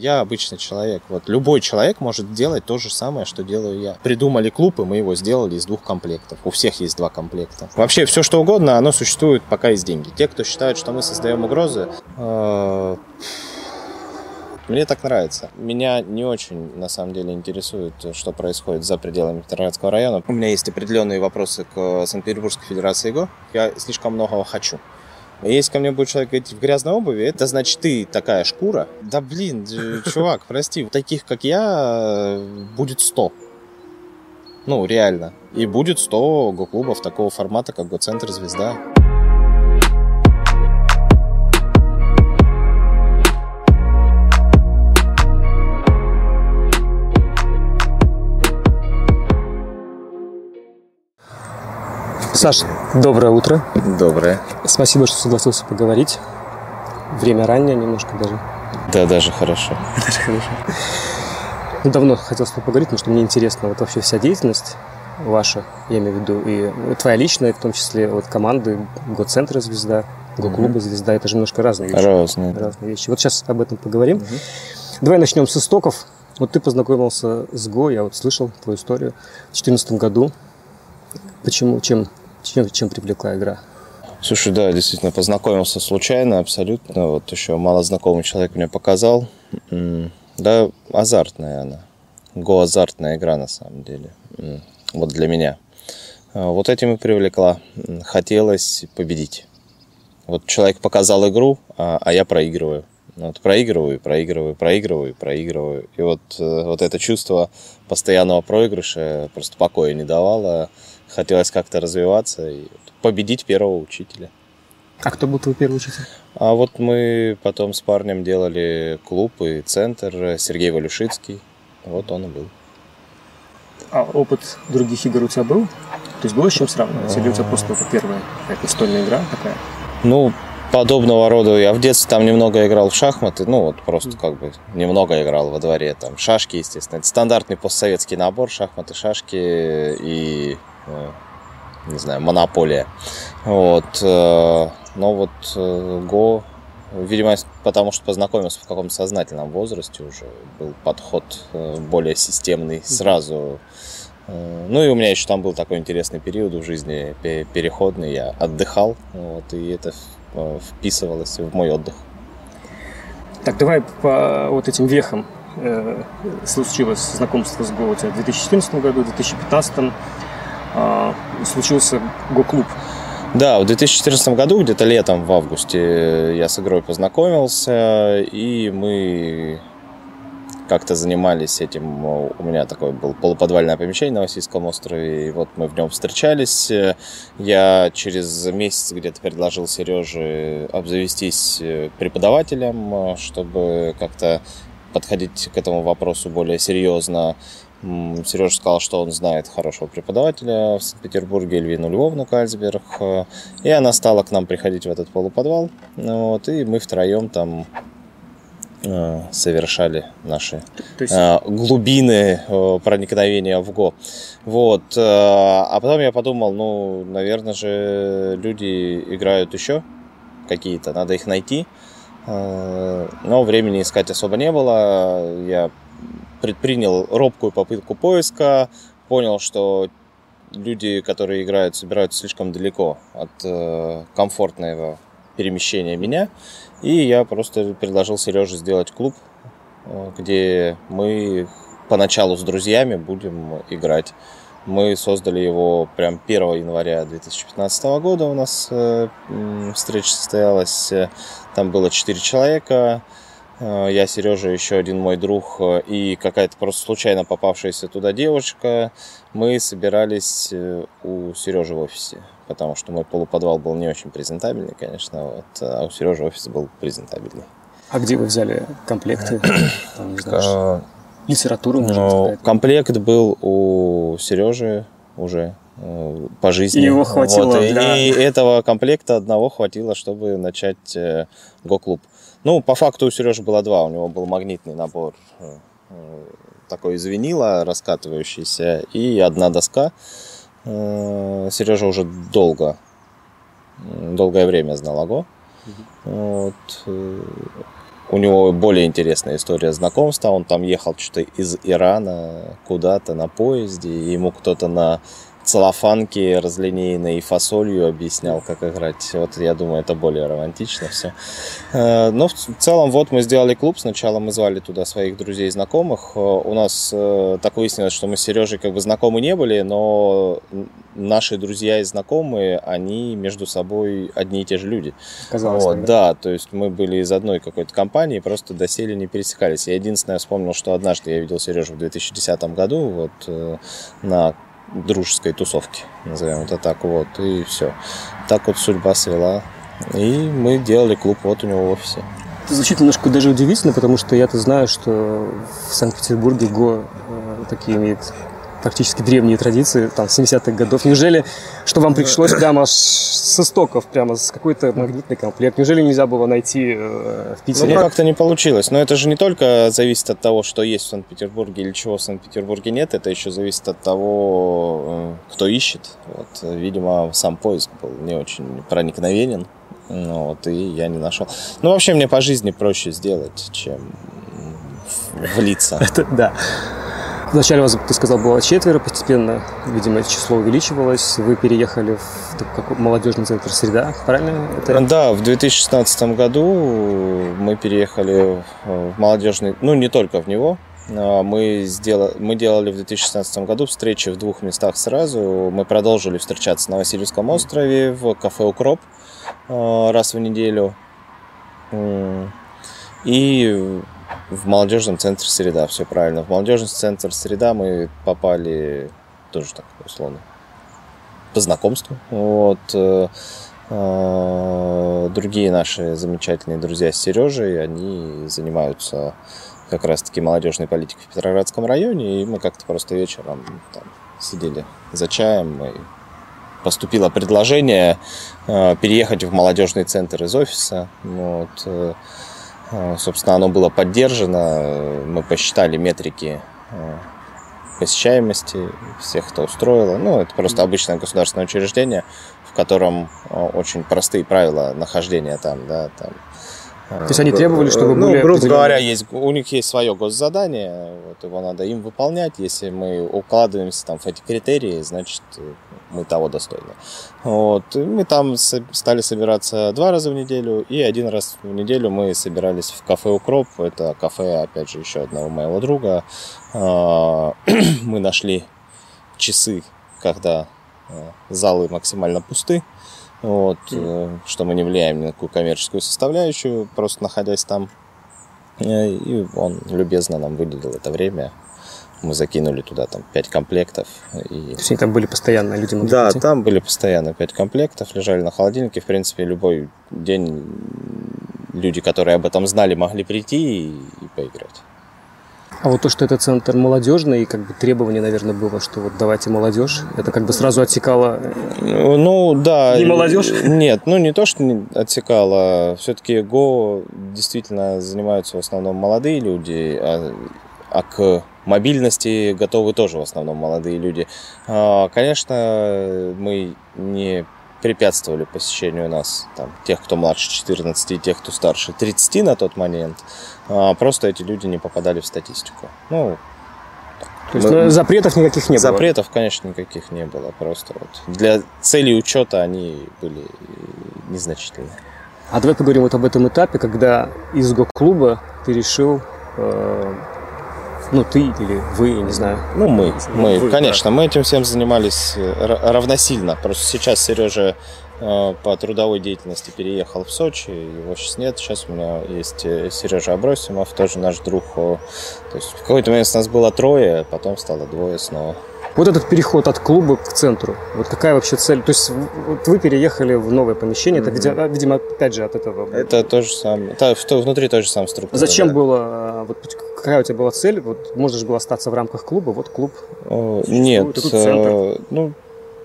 Я обычный человек. Вот любой человек может делать то же самое, что делаю я. Придумали клуб, и мы его сделали из двух комплектов. У всех есть два комплекта. Вообще все что угодно, оно существует, пока есть деньги. Те, кто считают, что мы создаем угрозы, э, мне так нравится. Меня не очень, на самом деле, интересует, что происходит за пределами Петроградского района. У меня есть определенные вопросы к Санкт-Петербургской Федерации ИГО. Я слишком многого хочу. Если ко мне будет человек говорить в грязной обуви, это значит ты такая шкура. Да блин, чувак, прости, таких как я будет 100. Ну, реально. И будет 100 го-клубов такого формата, как Го-центр «Звезда». Саш, доброе утро. Доброе. Спасибо, что согласился поговорить. Время раннее немножко даже. Да, даже хорошо. Даже хорошо. Ну, давно хотел с тобой поговорить, потому что мне интересна вот вообще вся деятельность ваша, я имею в виду, и твоя личная, в том числе вот команды Го-центра «Звезда», Го-клуба «Звезда». Это же немножко разные вещи. Разные. Разные вещи. Вот сейчас об этом поговорим. Угу. Давай начнем с истоков. Вот ты познакомился с Го, я вот слышал твою историю, в 2014 году. Почему, чем чем, чем привлекла игра? Слушай, да, действительно, познакомился случайно, абсолютно. Вот еще малознакомый человек мне показал. Да, азартная она. Го-азартная игра, на самом деле. Вот для меня. А, вот этим и привлекла. Хотелось победить. Вот человек показал игру, а, а я проигрываю. Вот проигрываю, проигрываю, проигрываю, проигрываю. И вот, э, вот это чувство постоянного проигрыша просто покоя не давало хотелось как-то развиваться и победить первого учителя. А кто был твой первый учитель? А вот мы потом с парнем делали клуб и центр, Сергей Валюшицкий. Вот он и был. А опыт других игр у тебя был? То есть было с чем сравнивать? Или у тебя просто это первая какая-то настольная игра такая? Ну, подобного рода. Я в детстве там немного играл в шахматы, ну вот просто как бы немного играл во дворе, там шашки, естественно. Это стандартный постсоветский набор, шахматы, шашки и не знаю, монополия. Вот. Э, но вот э, Go, видимо, потому что познакомился в каком-то сознательном возрасте уже, был подход более системный сразу. Ну и у меня еще там был такой интересный период в жизни, переходный, я отдыхал, вот, и это вписывалось в мой отдых. Так, давай по вот этим вехам э, случилось знакомство с Go у тебя в 2014 году, в 2015 а, случился Го-клуб. Да, в 2014 году, где-то летом, в августе, я с игрой познакомился, и мы как-то занимались этим. У меня такое было полуподвальное помещение на Васильском острове, и вот мы в нем встречались. Я через месяц где-то предложил Сереже обзавестись преподавателем, чтобы как-то подходить к этому вопросу более серьезно. Сережа сказал, что он знает хорошего преподавателя в Санкт-Петербурге, Эльвину Львовну Кальцберг. И она стала к нам приходить в этот полуподвал. Вот, и мы втроем там э, совершали наши есть... Э, глубины э, проникновения в ГО. Вот. А потом я подумал, ну, наверное же, люди играют еще какие-то, надо их найти. Но времени искать особо не было. Я предпринял робкую попытку поиска, понял, что люди, которые играют, собираются слишком далеко от э, комфортного перемещения меня. И я просто предложил Сереже сделать клуб, э, где мы поначалу с друзьями будем играть. Мы создали его прям 1 января 2015 года у нас э, встреча состоялась. Там было 4 человека. Э, я, Сережа, еще один мой друг э, и какая-то просто случайно попавшаяся туда девушка. Мы собирались э, у Сережи в офисе, потому что мой полуподвал был не очень презентабельный, конечно, вот, а у Сережи офис был презентабельный. А где вы взяли комплекты? Там, не знаю, литературу, можно ну, сказать? Комплект был у Сережи уже по жизни. И его хватило вот, для... И этого комплекта одного хватило, чтобы начать го-клуб. Ну, по факту у Сережи было два. У него был магнитный набор э, э, такой из винила раскатывающийся и одна доска. Э, Сережа уже долго, долгое время знал Аго. Вот. у него более интересная история знакомства. Он там ехал что-то из Ирана куда-то на поезде, и ему кто-то на целлофанки разлинейной фасолью объяснял, как играть. Вот я думаю, это более романтично все. Э, но в целом вот мы сделали клуб. Сначала мы звали туда своих друзей и знакомых. Э, у нас э, так выяснилось, что мы с Сережей как бы знакомы не были, но наши друзья и знакомые, они между собой одни и те же люди. Казалось, вот, да, то есть мы были из одной какой-то компании, просто доселе не пересекались. Я единственное вспомнил, что однажды я видел Сережу в 2010 году вот на дружеской тусовки, назовем это так, вот, и все. Так вот судьба свела, и мы делали клуб вот у него в офисе. Это звучит немножко даже удивительно, потому что я-то знаю, что в Санкт-Петербурге ГО э, такие имеет практически древние традиции, там, 70-х годов. Неужели, что вам пришлось прямо с истоков, прямо с какой-то магнитный комплект? Неужели нельзя было найти э, в Питере? Ну, как-то не получилось. Но это же не только зависит от того, что есть в Санкт-Петербурге или чего в Санкт-Петербурге нет, это еще зависит от того, э, кто ищет. Вот, видимо, сам поиск был не очень проникновенен. Ну, вот, и я не нашел. Ну, вообще, мне по жизни проще сделать, чем влиться. Это, да. Вначале вас, ты сказал, было четверо, постепенно, видимо, число увеличивалось. Вы переехали в такой молодежный центр «Среда», правильно? Это... Да, в 2016 году мы переехали в молодежный, ну, не только в него, а мы, сделали, мы делали в 2016 году встречи в двух местах сразу. Мы продолжили встречаться на Васильевском острове в кафе «Укроп» а, раз в неделю. И в молодежном центре «Среда», все правильно. В молодежный центр «Среда» мы попали тоже так, условно, по знакомству. Вот. Э, э, другие наши замечательные друзья с Сережей, они занимаются как раз-таки молодежной политикой в Петроградском районе, и мы как-то просто вечером там сидели за чаем, и поступило предложение э, переехать в молодежный центр из офиса. Вот. А, собственно, оно было поддержано. Мы посчитали метрики а, посещаемости, всех это устроило. Ну, это просто обычное государственное учреждение, в котором а, очень простые правила нахождения там, да, там. То есть они требовали, чтобы ну, были... грубо говоря, есть, у них есть свое госзадание, вот его надо им выполнять. Если мы укладываемся там в эти критерии, значит, мы того достойны. Вот. И мы там стали собираться два раза в неделю, и один раз в неделю мы собирались в кафе «Укроп». Это кафе, опять же, еще одного моего друга. А, мы нашли часы, когда а, залы максимально пусты, вот, mm. что мы не влияем ни на какую коммерческую составляющую, просто находясь там. Э, и он любезно нам выделил это время мы закинули туда там 5 комплектов. И... То есть они там были постоянно, люди могли Да, прийти? там были постоянно 5 комплектов, лежали на холодильнике. В принципе, любой день люди, которые об этом знали, могли прийти и, и поиграть. А вот то, что это центр молодежный, и как бы требование, наверное, было, что вот давайте молодежь, это как бы сразу отсекало... Ну, да. Не молодежь? Нет, ну не то, что не отсекало. Все-таки ГО действительно занимаются в основном молодые люди, а, а к мобильности готовы тоже в основном молодые люди. А, конечно, мы не препятствовали посещению нас, там, тех, кто младше 14 и тех, кто старше 30 на тот момент. А, просто эти люди не попадали в статистику. Ну, то есть мы... Ну, запретов никаких не было? Запретов, конечно, никаких не было. Просто вот для целей учета они были незначительны. А давай поговорим вот об этом этапе, когда из ГОК-клуба ты решил э, ну, ты или вы, не знаю. Ну, мы. Мы, вы, конечно, да. мы этим всем занимались э, равносильно. Просто сейчас Сережа э, по трудовой деятельности переехал в Сочи, его сейчас нет. Сейчас у меня есть э, Сережа Абросимов, тоже наш друг. То есть в какой-то момент у нас было трое, потом стало двое снова. Вот этот переход от клуба к центру, вот какая вообще цель? То есть вот вы переехали в новое помещение, mm-hmm. это, видимо, опять же от этого... Это то же самое, это, внутри тоже самая структура. Зачем да. было, а, вот какая у тебя была цель? Вот можешь было остаться в рамках клуба, вот клуб. О, нет, э, ну,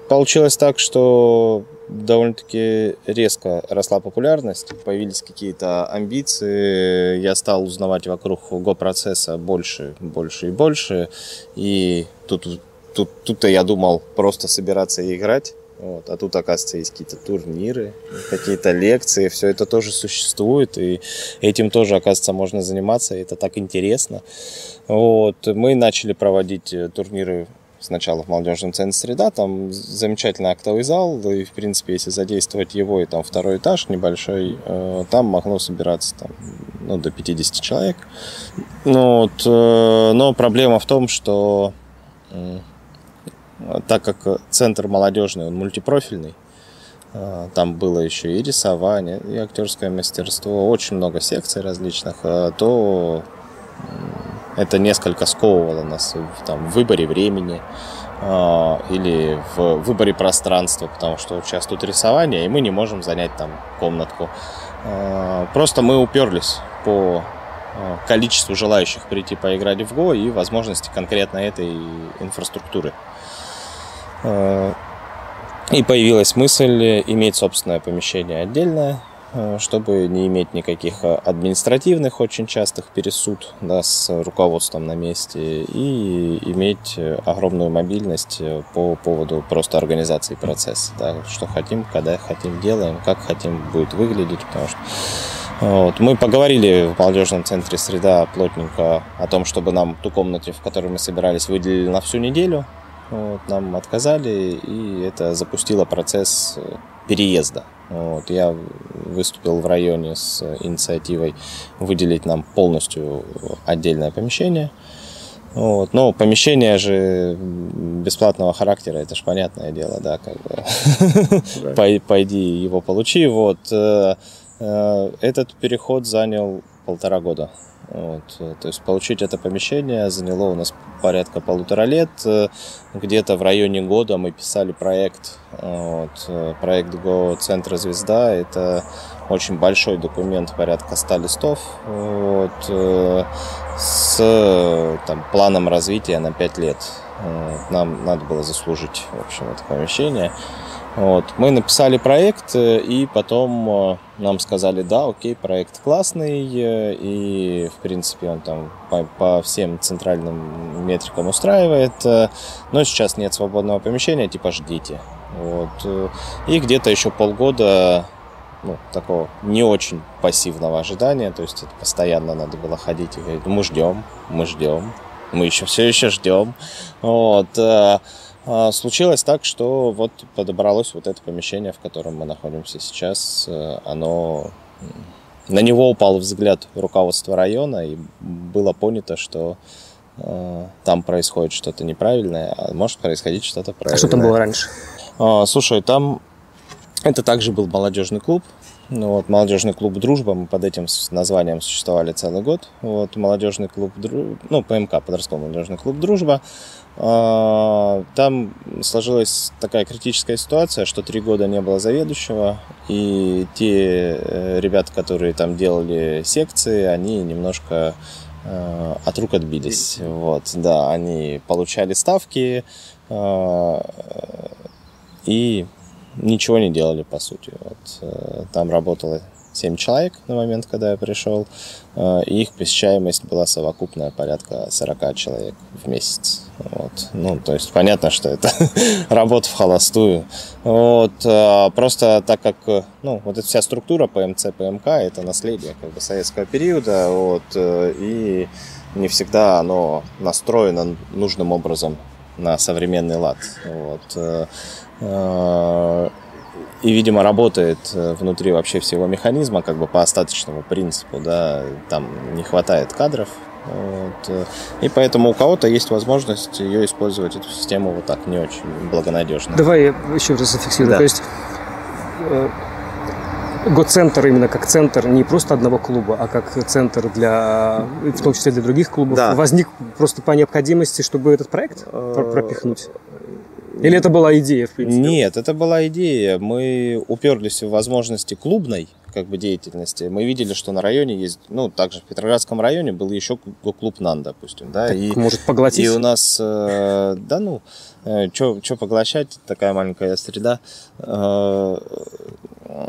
получилось так, что довольно-таки резко росла популярность, появились какие-то амбиции, я стал узнавать вокруг го-процесса больше, больше и больше, и тут тут, тут-то я думал просто собираться и играть. Вот. А тут, оказывается, есть какие-то турниры, какие-то лекции, все это тоже существует, и этим тоже, оказывается, можно заниматься, и это так интересно. Вот. Мы начали проводить э, турниры сначала в молодежном центре «Среда», там замечательный актовый зал, и, в принципе, если задействовать его и там второй этаж небольшой, э, там могло собираться там, ну, до 50 человек. Ну, вот, э, но проблема в том, что так как центр молодежный, он мультипрофильный, э, там было еще и рисование, и актерское мастерство, очень много секций различных, то это несколько сковывало нас там, в выборе времени э, или в выборе пространства, потому что сейчас тут рисование, и мы не можем занять там комнатку. Э, просто мы уперлись по количеству желающих прийти поиграть в Go и возможности конкретно этой инфраструктуры. И появилась мысль иметь собственное помещение отдельное, Э, чтобы не иметь никаких э, административных очень частых пересуд да, с руководством на месте и иметь э, огромную мобильность по поводу просто организации процесса. Да, что хотим, когда хотим делаем, как хотим будет выглядеть, потому что вот. Мы поговорили в молодежном центре «Среда» плотненько о том, чтобы нам ту комнату, в которой мы собирались, выделили на всю неделю. Вот. Нам отказали, и это запустило процесс переезда. Вот, я выступил в районе с инициативой выделить нам полностью отдельное помещение. Вот. Но помещение же бесплатного характера, это же понятное дело, да, как бы. Пойди его получи. Вот. Э, э, этот переход занял полтора года. Вот. То есть получить это помещение заняло у нас порядка полутора лет. Где-то в районе года мы писали проект. Вот. Проект Go Центра Звезда. Это очень большой документ, порядка 100 листов. Вот. С там, планом развития на 5 лет. Нам надо было заслужить в общем, это помещение. Вот. Мы написали проект, э, и потом э, нам сказали, да, окей, проект классный, э, и, в принципе, он там по, по всем центральным метрикам устраивает, но сейчас нет свободного помещения, типа ждите. Вот. И где-то еще полгода ну, такого не очень пассивного ожидания, то есть это постоянно надо было ходить и говорить, мы ждем, мы ждем, мы еще все еще ждем. Вот. А, случилось так, что вот подобралось вот это помещение, в котором мы находимся сейчас. Э, оно на него упал взгляд руководства района, и было понято, что э, там происходит что-то неправильное, а может происходить что-то правильное. А что там было раньше? А, слушай, там это также был молодежный клуб. Ну, вот, молодежный клуб «Дружба», мы под этим названием существовали целый год. Вот, молодежный клуб, ну, ПМК, подростковый молодежный клуб «Дружба». А, там сложилась такая критическая ситуация, что три года не было заведующего, и те э, ребята, которые там делали секции, они немножко э, от рук отбились. Вот, да, они получали ставки э, и ничего не делали, по сути. Вот, там работало 7 человек на момент, когда я пришел, э, и их посещаемость была совокупная порядка 40 человек в месяц. Вот. Ну, то есть понятно, что это работа в холостую. Вот. Э, просто так как, ну, вот эта вся структура ПМЦ, ПМК, это наследие как бы советского периода, вот, э, и не всегда оно настроено нужным образом на современный лад. Вот и, видимо, работает э, внутри вообще всего механизма, как бы по остаточному принципу, да, там не хватает кадров, вот. Э, и поэтому у кого-то есть возможность ее использовать, эту систему, вот так, не очень благонадежно. Давай я еще раз зафиксирую. Да. То есть э, Го-центр именно как центр не просто одного клуба, а как центр для, в том числе для других клубов, да. возник просто по необходимости, чтобы этот проект пропихнуть? Или это была идея, в принципе? Нет, это была идея. Мы уперлись в возможности клубной как бы деятельности. Мы видели, что на районе есть, ну, также в Петроградском районе был еще клуб НАН, допустим, да. Так, и, может поглотить? И у нас, э, да ну, что поглощать, такая маленькая среда. Э,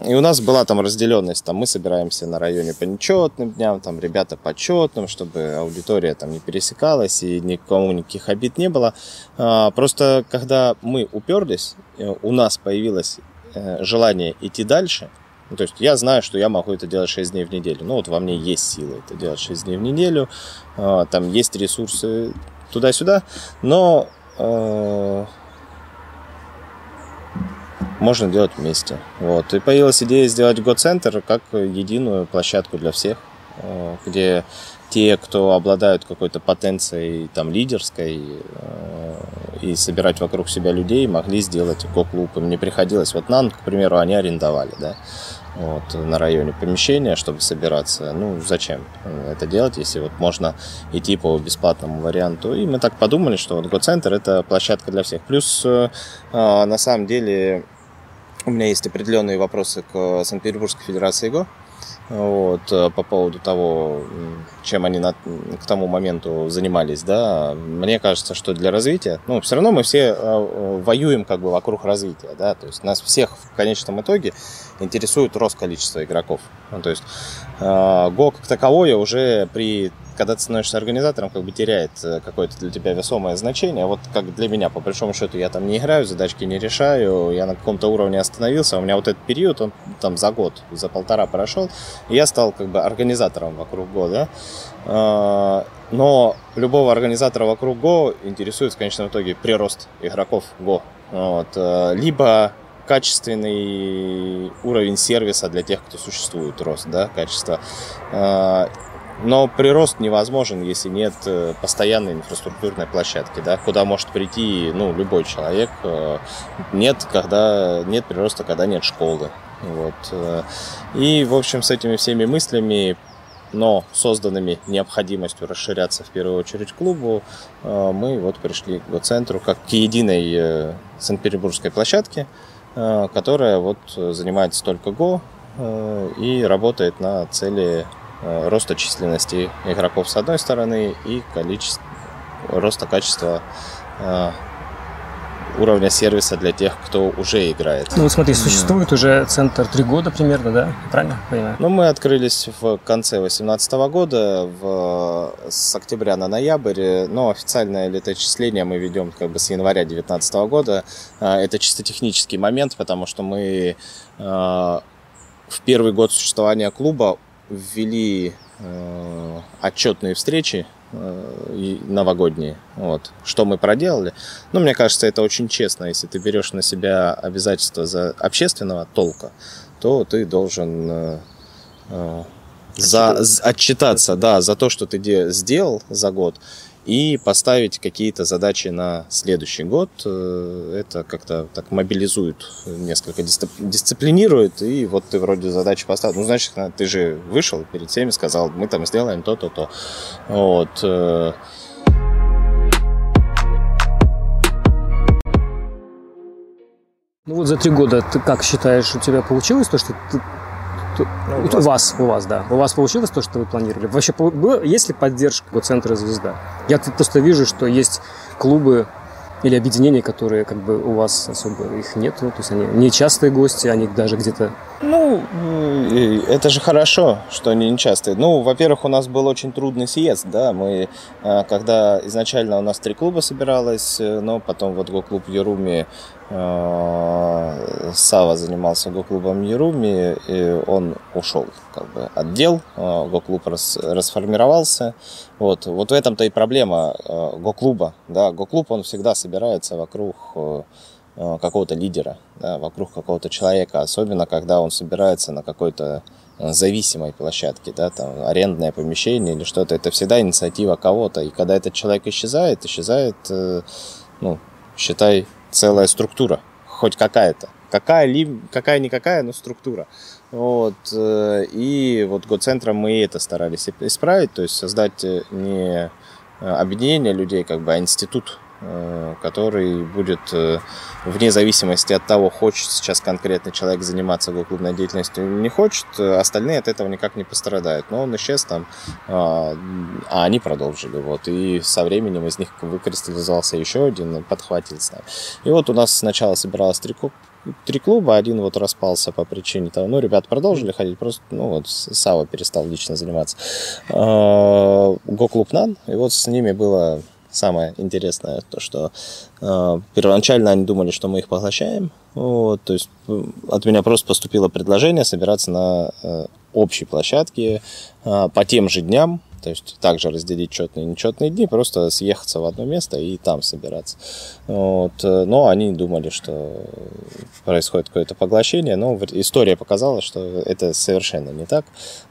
и у нас была там разделенность, там мы собираемся на районе по нечетным дням, там ребята по четным, чтобы аудитория там не пересекалась и никому никаких обид не было. А, просто когда мы уперлись, у нас появилось желание идти дальше, ну, то есть я знаю, что я могу это делать 6 дней в неделю. Ну, вот во мне есть силы это делать 6 дней в неделю. Там есть ресурсы туда-сюда. Но можно делать вместе. Вот. И появилась идея сделать Go-центр как единую площадку для всех, э, где те, кто обладают какой-то потенцией там лидерской э, и собирать вокруг себя людей, могли сделать го-клуб. Им не приходилось. Вот нам, к примеру, они арендовали, да, вот, на районе помещения, чтобы собираться. Ну, зачем это делать, если вот можно идти по бесплатному варианту. И мы так подумали, что вот Го-центр это площадка для всех. Плюс, э, на самом деле, у меня есть определенные вопросы к Санкт-Петербургской Федерации ГО вот, э, по поводу того, чем они на, к тому моменту занимались, да, мне кажется, что для развития, ну, все равно мы все э, воюем как бы вокруг развития, да, то есть нас всех в конечном итоге интересует рост количества игроков. Ну, то есть э, ГО как таковое уже при когда ты становишься организатором, как бы теряет э, какое-то для тебя весомое значение. Вот как для меня, по большому счету, я там не играю, задачки не решаю, я на каком-то уровне остановился, у меня вот этот период, он там за год, за полтора прошел, и я стал как бы организатором вокруг года. Но любого организатора вокруг Go интересует в конечном итоге прирост игроков Go. Вот. Э, либо качественный уровень сервиса для тех, кто существует, рост, да, качество. Но прирост невозможен, если нет э, постоянной инфраструктурной площадки, да, куда может прийти ну, любой человек. Э, нет, когда, нет прироста, когда нет школы. Вот. Э. И, в общем, с этими всеми мыслями, но созданными необходимостью расширяться в первую очередь клубу, мы вот пришли к центру как к единой Санкт-Петербургской площадке, которая вот занимается только ГО и работает на цели роста численности игроков с одной стороны и количество, роста качества э, уровня сервиса для тех, кто уже играет. Ну вот смотри, существует уже центр три года примерно, да? Правильно понимаю? Ну, мы открылись в конце 2018 года, в, с октября на ноябрь, но официальное летоисчисление мы ведем как бы с января 2019 года. Э, это чисто технический момент, потому что мы в первый год существования клуба ввели э, отчетные встречи э, новогодние. Вот. Что мы проделали? Ну, мне кажется, это очень честно. Если ты берешь на себя обязательства за общественного толка, то ты должен э, э, за, отчитаться, да, за то, что ты де, сделал за год и поставить какие-то задачи на следующий год. Э, это как-то так мобилизует, несколько дисциплинирует, и вот ты вроде задачи поставил. Ну, значит, ты же вышел перед всеми, сказал, мы там сделаем то-то, то. Вот. Э. Ну вот за три года ты как считаешь, у тебя получилось то, что ты ну, у, вас, у вас, да. У вас получилось то, что вы планировали? Вообще, есть ли поддержка у центра «Звезда»? Я тут просто вижу, что есть клубы или объединения, которые как бы у вас особо их нету, то есть они не частые гости, они даже где-то... Ну, это же хорошо, что они не частые. Ну, во-первых, у нас был очень трудный съезд, да, мы, а, когда изначально у нас три клуба собиралось, э, но потом вот Яруме Э, Сава занимался го-клубом Еруми, и он ушел как бы отдел, э, го-клуб рас, расформировался. Вот, вот в этом-то и проблема э, го-клуба. Да, го-клуб, он всегда собирается вокруг какого-то лидера, да, вокруг какого-то человека, особенно когда он собирается на какой-то зависимой площадке, да, там арендное помещение или что-то, это всегда инициатива кого-то, и когда этот человек исчезает, исчезает, ну, считай, целая структура, хоть какая-то. Какая ли, какая-никакая, но структура. Вот. Э, и вот год-центром мы это старались исправить, то есть создать э, не объединение людей, как бы, а институт Э, который будет э, вне зависимости от того, хочет сейчас конкретный человек заниматься клубной деятельностью не хочет, э, остальные от этого никак не пострадают. Но он исчез там, а, а они продолжили. Вот. И со временем из них выкристаллизовался еще один, подхватился. И вот у нас сначала собиралось три три клуба, один вот распался по причине того, ну, ребят продолжили ходить, просто, ну, вот Сава перестал лично заниматься. А, Го-клуб НАН, и вот с ними было самое интересное, то, что э, первоначально они думали, что мы их поглощаем. Вот, то есть от меня просто поступило предложение собираться на э, общей площадке э, по тем же дням, то есть также разделить четные и нечетные дни, просто съехаться в одно место и там собираться. Вот. Но они думали, что происходит какое-то поглощение, но история показала, что это совершенно не так.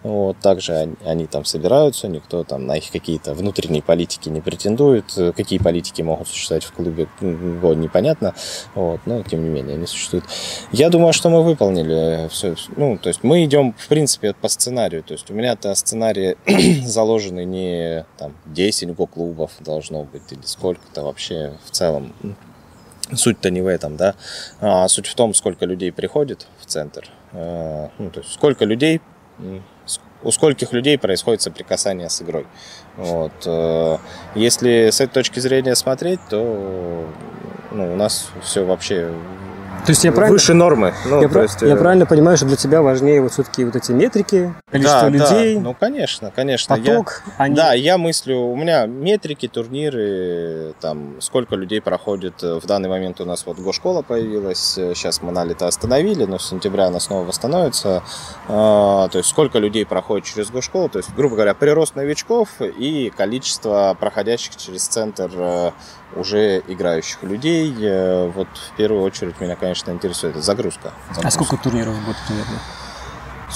Вот. Также они, они там собираются, никто там на их какие-то внутренние политики не претендует. Какие политики могут существовать в клубе, непонятно. Вот. Но тем не менее они существуют. Я думаю, что мы выполнили все. Ну, то есть мы идем, в принципе, по сценарию. То есть у меня-то сценарий заложен заложены не там 10 го-клубов должно быть или сколько-то вообще в целом. Суть-то не в этом, да. А суть в том, сколько людей приходит в центр. Э, ну, то есть сколько людей, у скольких людей происходит соприкасание с игрой. Вот. Э, если с этой точки зрения смотреть, то ну, у нас все вообще то есть я правильно, выше нормы. Ну, я, есть, я э... правильно понимаю, что для тебя важнее вот все-таки вот эти метрики, количество да, людей. Да, ну конечно, конечно. Поток. Я, они... Да, я мыслю, у меня метрики, турниры, там сколько людей проходит. Э, в данный момент у нас вот гошкола появилась, сейчас мы налито остановили, но с сентября она снова восстановится. А, то есть сколько людей проходит через гошколу, то есть, грубо говоря, прирост новичков и количество проходящих через центр э, уже играющих людей. Вот в первую очередь меня, конечно, интересует загрузка. загрузка. А сколько турниров в год примерно?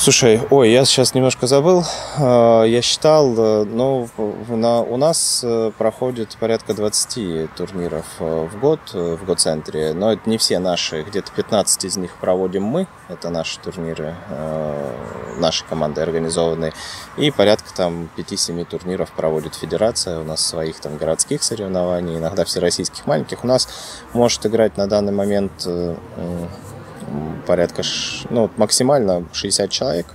Слушай, ой, я сейчас немножко забыл. А, я считал, э, но на, у нас э, проходит порядка 20 турниров э, в год в год-центре. Но это не все наши. Где-то 15 из них проводим мы. Это наши турниры, наши команды организованные. И порядка там 5-7 турниров проводит федерация. У нас своих там городских соревнований, иногда всероссийских маленьких. У нас может играть на данный момент порядка, ну, максимально 60 человек.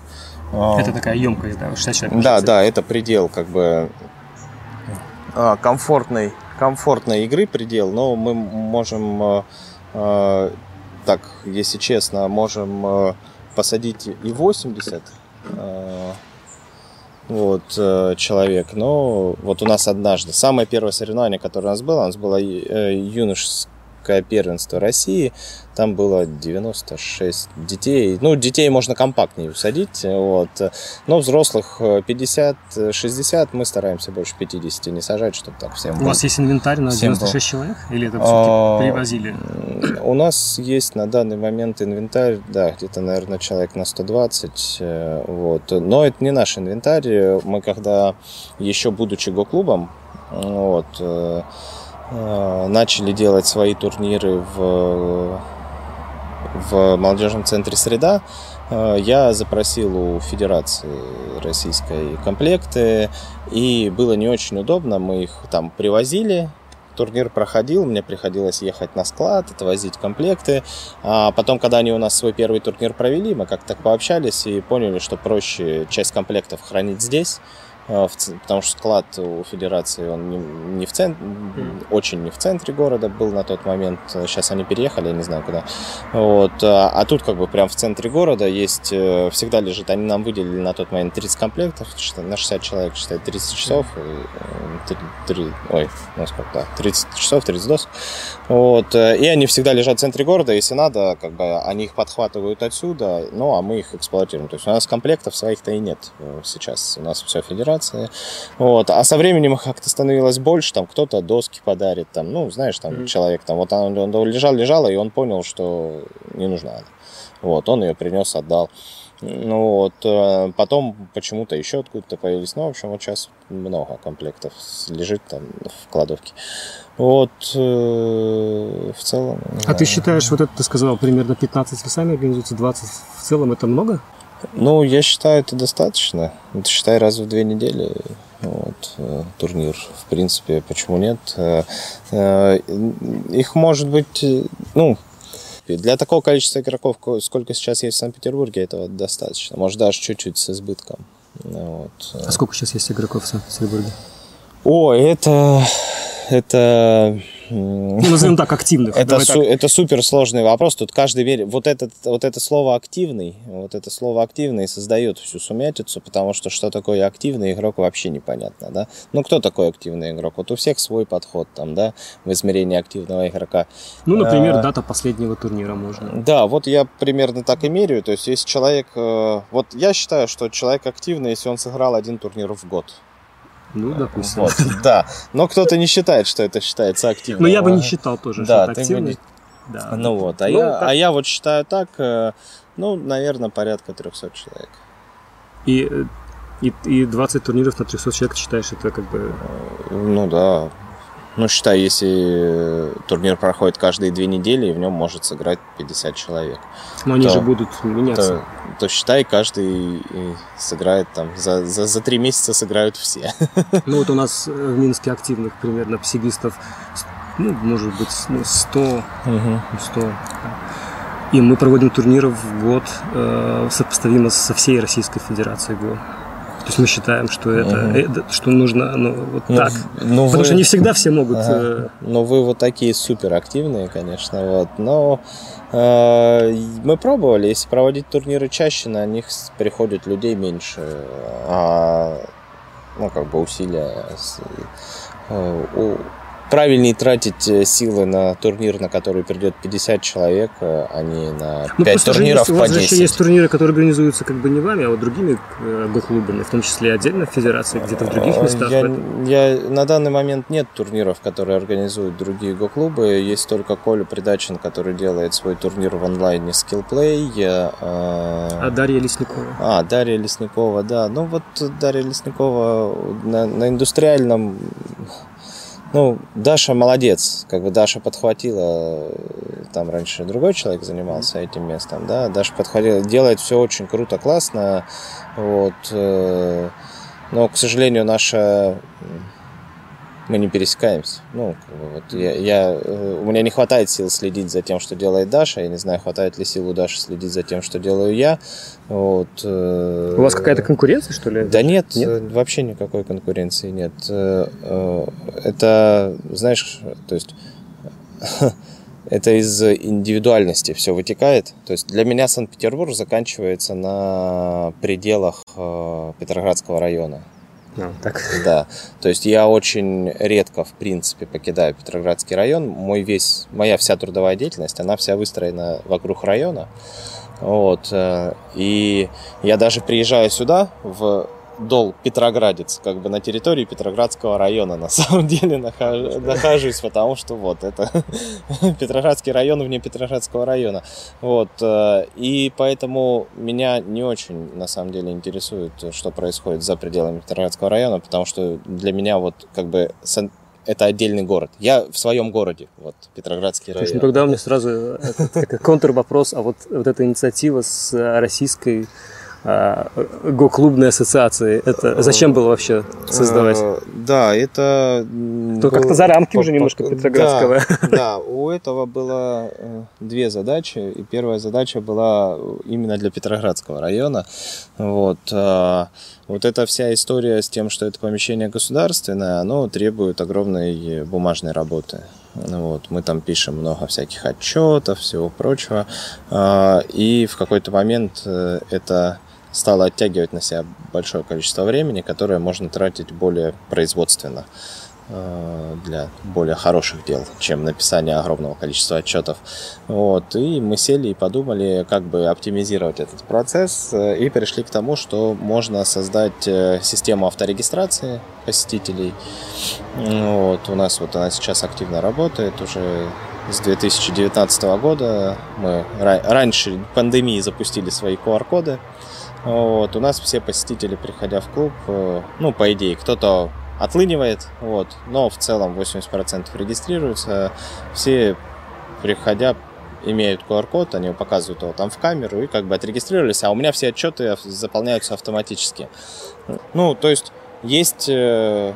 А. Это такая емкость, да, 60 человек. Да, да, это предел как бы а, комфортной, комфортной игры предел, но мы можем, а, так, если честно, можем посадить и 80 вот, э, человек. Но вот у нас однажды, самое первое соревнование, которое у нас было, у нас было э, юношеское первенство России. Там было 96 детей. Ну, детей можно компактнее усадить, вот. Но взрослых 50-60, мы стараемся больше 50 не сажать, чтобы так всем У было. вас есть инвентарь на 96 был. человек? Или это а, привозили? У нас есть на данный момент инвентарь, да, где-то, наверное, человек на 120, э, вот. Но это не наш инвентарь. Мы когда, еще будучи го-клубом, вот, э, Э, начали делать свои турниры в, в молодежном центре «Среда», э, я запросил у Федерации российской комплекты, и было не очень удобно, мы их там привозили, турнир проходил, мне приходилось ехать на склад, отвозить комплекты. А потом, когда они у нас свой первый турнир провели, мы как-то пообщались и поняли, что проще часть комплектов хранить здесь, потому что склад у Федерации, он не, не в центре, mm. очень не в центре города был на тот момент. Сейчас они переехали, я не знаю куда. Вот. А, а тут как бы прям в центре города есть, э, всегда лежит, они нам выделили на тот момент 30 комплектов, на 60 человек, считай, 30 часов, и, 3, э, 3, ой, ну сколько, да, 30 часов, 30 досок. Вот. Э, и они всегда лежат в центре города, если надо, как бы они их подхватывают отсюда, ну а мы их эксплуатируем. То есть у нас комплектов своих-то и нет сейчас. У нас все федерация администрации. Вот. А со временем их как-то становилось больше, там кто-то доски подарит, там, ну, знаешь, там mm-hmm. человек там, вот он, он лежал, лежал, и он понял, что не нужна она. Вот, он ее принес, отдал. Ну вот, э, потом почему-то еще откуда-то появились. Ну, в общем, вот сейчас много комплектов лежит там в кладовке. Вот, э, в целом... А да. ты считаешь, вот это ты сказал, примерно 15 вы сами организуете, 20 в целом, это много? Ну, я считаю, это достаточно. Это, считай, раз в две недели вот, э, турнир. В принципе, почему нет? Э, э, их может быть, ну, для такого количества игроков, сколько сейчас есть в Санкт-Петербурге, этого достаточно. Может, даже чуть-чуть с избытком. Вот. А сколько сейчас есть игроков в Санкт-Петербурге? О, это Это ну, назовем так, активных. Это, су- так. это супер сложный вопрос. Тут каждый верит. Вот, этот, вот это слово активный, вот это слово активный создает всю сумятицу, потому что что такое активный игрок вообще непонятно, да? Ну, кто такой активный игрок? Вот у всех свой подход там, да, в измерении активного игрока. Ну, например, а, дата последнего турнира можно. Да, вот я примерно так и меряю. То есть, если человек... Э, вот я считаю, что человек активный, если он сыграл один турнир в год. Ну, допустим. Вот, да. Но кто-то не считает, что это считается активным. Но я бы не считал тоже, да, что это активный. Не... Да. Ну вот, а, ну, я, так... а я вот считаю так, э, ну, наверное, порядка 300 человек. И, и, и 20 турниров на 300 человек считаешь это как бы... Ну да, ну, считай, если турнир проходит каждые две недели, и в нем может сыграть 50 человек. Но они то, же будут меняться. То, то считай, каждый сыграет там, за, за, за три месяца сыграют все. Ну, вот у нас в Минске активных примерно псигистов, ну, может быть, 100, угу. 100. И мы проводим турниров в год э, сопоставимо со всей Российской Федерацией. То есть мы считаем, что это, угу. это что нужно ну, вот ну, так. Ну, Потому вы... что не всегда все могут. Ага. Э... Ну, вы вот такие супер активные, конечно, вот. Но э, мы пробовали, если проводить турниры чаще, на них приходит людей меньше. А ну, как бы усилия. Э, у, правильнее тратить э, силы на турнир, на который придет 50 человек, э, а не на ну, 5 турниров есть, по 10. У вас еще есть турниры, которые организуются как бы не вами, а вот другими э, го-клубами, в том числе отдельно в федерации, где-то в других местах. Я, я, на данный момент нет турниров, которые организуют другие го-клубы. Есть только Коля Придачин, который делает свой турнир в онлайне Skillplay. Я, а Дарья Лесникова? А, Дарья Лесникова, да. Ну вот Дарья Лесникова на, на индустриальном ну, Даша молодец, как бы Даша подхватила, там раньше другой человек занимался этим местом, да, Даша подхватила, делает все очень круто, классно, вот, э, но, к сожалению, наша мы не пересекаемся. Ну, вот я, я, э, у меня не хватает сил следить за тем, что делает Даша. Я не знаю, хватает ли сил у Даши следить за тем, что делаю я. Вот. Э, у вас какая-то конкуренция, что ли? Да нет, нет, э, вообще никакой конкуренции нет. Это, знаешь, то есть это из индивидуальности все вытекает. То есть для меня Санкт-Петербург заканчивается на пределах Петроградского района. А, так. Да. То есть я очень редко, в принципе, покидаю Петроградский район. Мой весь, моя вся трудовая деятельность, она вся выстроена вокруг района. Вот. Э, и я даже приезжаю сюда, в дол Петроградец, как бы на территории Петроградского района на самом деле нахожусь, нахожусь потому что вот это Петроградский район вне Петроградского района. Вот, э, и поэтому меня не очень на самом деле интересует, что происходит за пределами Петроградского района, потому что для меня вот как бы это отдельный город. Я в своем городе, вот, Петроградский район. Ну, тогда у меня сразу контр вопрос, а вот, вот эта инициатива с российской го-клубной ассоциации. Это зачем было вообще создавать? А, да, это... То как-то за рамки уже немножко Петроградского. Да, да, у этого было э, две задачи. И первая задача была именно для Петроградского района. Вот. Вот эта вся история с тем, что это помещение государственное, оно требует огромной бумажной работы. Вот, мы там пишем много всяких отчетов, всего прочего. И в какой-то момент э, это стало оттягивать на себя большое количество времени, которое можно тратить более производственно э, для более хороших дел, чем написание огромного количества отчетов. Вот. И мы сели и подумали, как бы оптимизировать этот процесс, э, и пришли к тому, что можно создать э, систему авторегистрации посетителей. Вот. У нас вот она сейчас активно работает уже с 2019 года. Мы раньше пандемии запустили свои QR-коды. Вот, у нас все посетители, приходя в клуб, э, ну, по идее, кто-то отлынивает, вот, но в целом 80% регистрируются. Все, приходя, имеют QR-код, они показывают его там в камеру и как бы отрегистрировались, а у меня все отчеты заполняются автоматически. Ну, то есть есть э,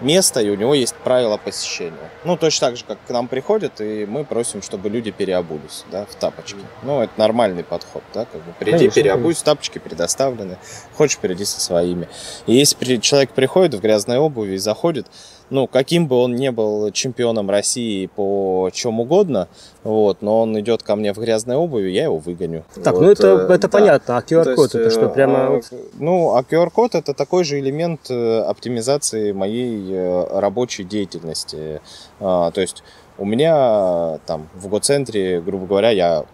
место, и у него есть правила посещения. Ну, точно так же, как к нам приходят, и мы просим, чтобы люди переобулись, да, в тапочки. Ну, это нормальный подход, да, как бы приди, конечно, переобусь, конечно. тапочки предоставлены, хочешь, приди со своими. И если человек приходит в грязной обуви и заходит, ну, каким бы он ни был чемпионом России по чем угодно, вот, но он идет ко мне в грязной обуви, я его выгоню. Так, вот, ну это, это да. понятно, а QR-код это что, прямо... А, ну, а QR-код это такой же элемент э, оптимизации моей э, рабочей деятельности. А, то есть у меня там в гоцентре, грубо говоря, я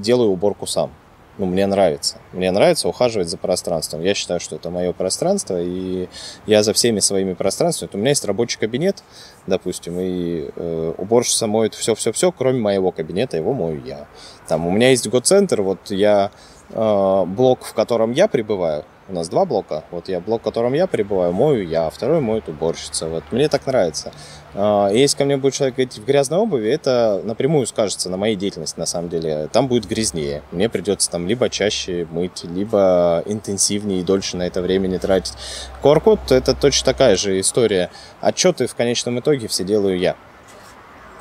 делаю уборку сам ну, мне нравится. Мне нравится ухаживать за пространством. Я считаю, что это мое пространство, и я за всеми своими пространствами. У меня есть рабочий кабинет, допустим, и э, уборщица моет все-все-все, кроме моего кабинета, его мою я. Там у меня есть го-центр, вот я э, блок, в котором я пребываю, у нас два блока. Вот я блок, в котором я пребываю, мою я, а второй моет уборщица. Вот мне так нравится. А, если ко мне будет человек идти в грязной обуви, это напрямую скажется на моей деятельности, на самом деле. Там будет грязнее. Мне придется там либо чаще мыть, либо интенсивнее и дольше на это времени тратить. QR-код это точно такая же история. Отчеты в конечном итоге все делаю я.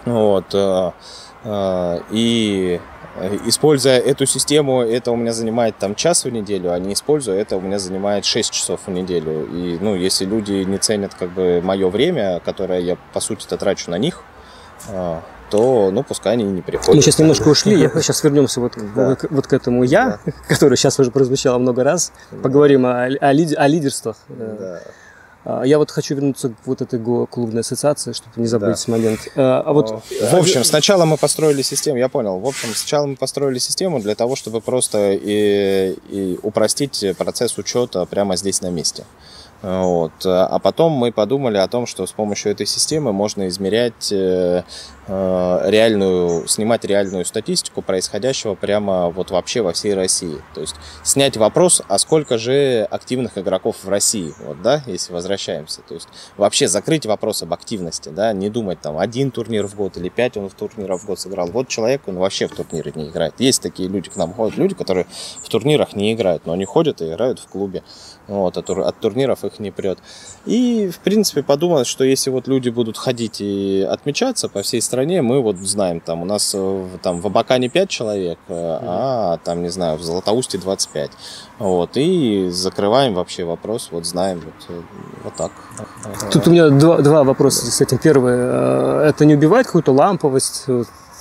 Вот. А, а, и используя эту систему, это у меня занимает там час в неделю, а не используя это у меня занимает 6 часов в неделю. И, ну, если люди не ценят как бы мое время, которое я, по сути-то, трачу на них, э, то, ну, пускай они не приходят. Мы сейчас немножко ушли, я сейчас вернемся вот, да. вот к этому «я», да. который сейчас уже прозвучало много раз. Да. Поговорим о, о, лид, о лидерствах. Да. А, я вот хочу вернуться к вот этой клубной ассоциации, чтобы не забыть да. момент. А, а вот... В общем, сначала мы построили систему, я понял. В общем, сначала мы построили систему для того, чтобы просто и, и упростить процесс учета прямо здесь на месте. Вот. А потом мы подумали о том, что с помощью этой системы можно измерять э, э, реальную, снимать реальную статистику происходящего прямо вот вообще во всей России. То есть снять вопрос, а сколько же активных игроков в России, вот, да, если возвращаемся. То есть вообще закрыть вопрос об активности, да, не думать там один турнир в год или пять он в турниров в год сыграл. Вот человек, он вообще в турниры не играет. Есть такие люди, к нам ходят люди, которые в турнирах не играют, но они ходят и играют в клубе. Вот, от, от турниров их не прет. И, в принципе, подумалось, что если вот люди будут ходить и отмечаться по всей стране, мы вот знаем, там у нас э, там в Абакане 5 человек, mm-hmm. а там, не знаю, в Златоусте 25. Вот, и закрываем вообще вопрос, вот знаем, вот, э, вот так. Тут у меня два, два вопроса с этим. Первое, это не убивает какую-то ламповость?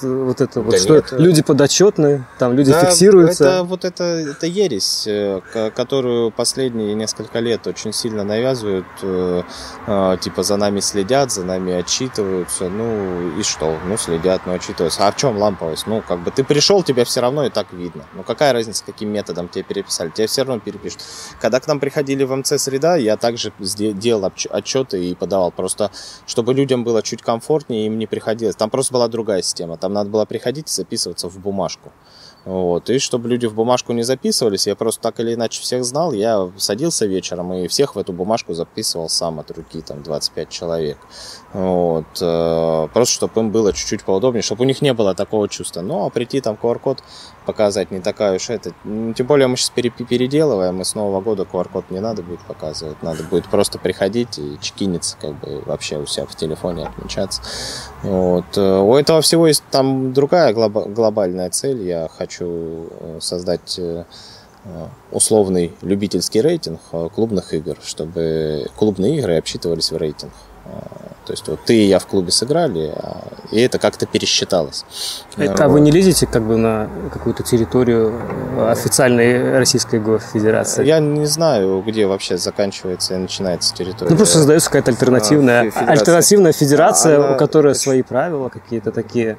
Вот это вот, да что нет, люди подотчетные, там люди да, фиксируются. Это вот это, это ересь, э, которую последние несколько лет очень сильно навязывают, э, э, типа за нами следят, за нами отчитываются, ну и что? Ну следят, ну отчитываются. А в чем ламповость? Ну как бы ты пришел, тебя все равно и так видно. Ну какая разница, каким методом тебе переписали? Тебя все равно перепишут. Когда к нам приходили в МЦ среда, я также делал отчеты и подавал. Просто чтобы людям было чуть комфортнее, им не приходилось. Там просто была другая система. Там надо было приходить и записываться в бумажку. Вот. И чтобы люди в бумажку не записывались, я просто так или иначе всех знал, я садился вечером и всех в эту бумажку записывал сам от руки, там 25 человек. Вот. Э, просто чтобы им было чуть-чуть поудобнее, чтобы у них не было такого чувства. Ну, а прийти там QR-код показать не такая уж это. Тем более мы сейчас переделываем, и с Нового года QR-код не надо будет показывать. Надо будет просто приходить и чекиниться, как бы вообще у себя в телефоне отмечаться. Вот. Э, у этого всего есть там другая глобальная цель. Я хочу э, создать условный любительский рейтинг клубных игр, чтобы клубные игры обсчитывались в рейтинг. То есть вот ты и я в клубе сыграли, а, и это как-то пересчиталось. Это, а вы не лезете как бы на какую-то территорию официальной Российской Гофедерации? Я не знаю, где вообще заканчивается и начинается территория. Ну просто создается какая-то альтернативная, федерация. альтернативная федерация, а, у которой свои правила какие-то такие.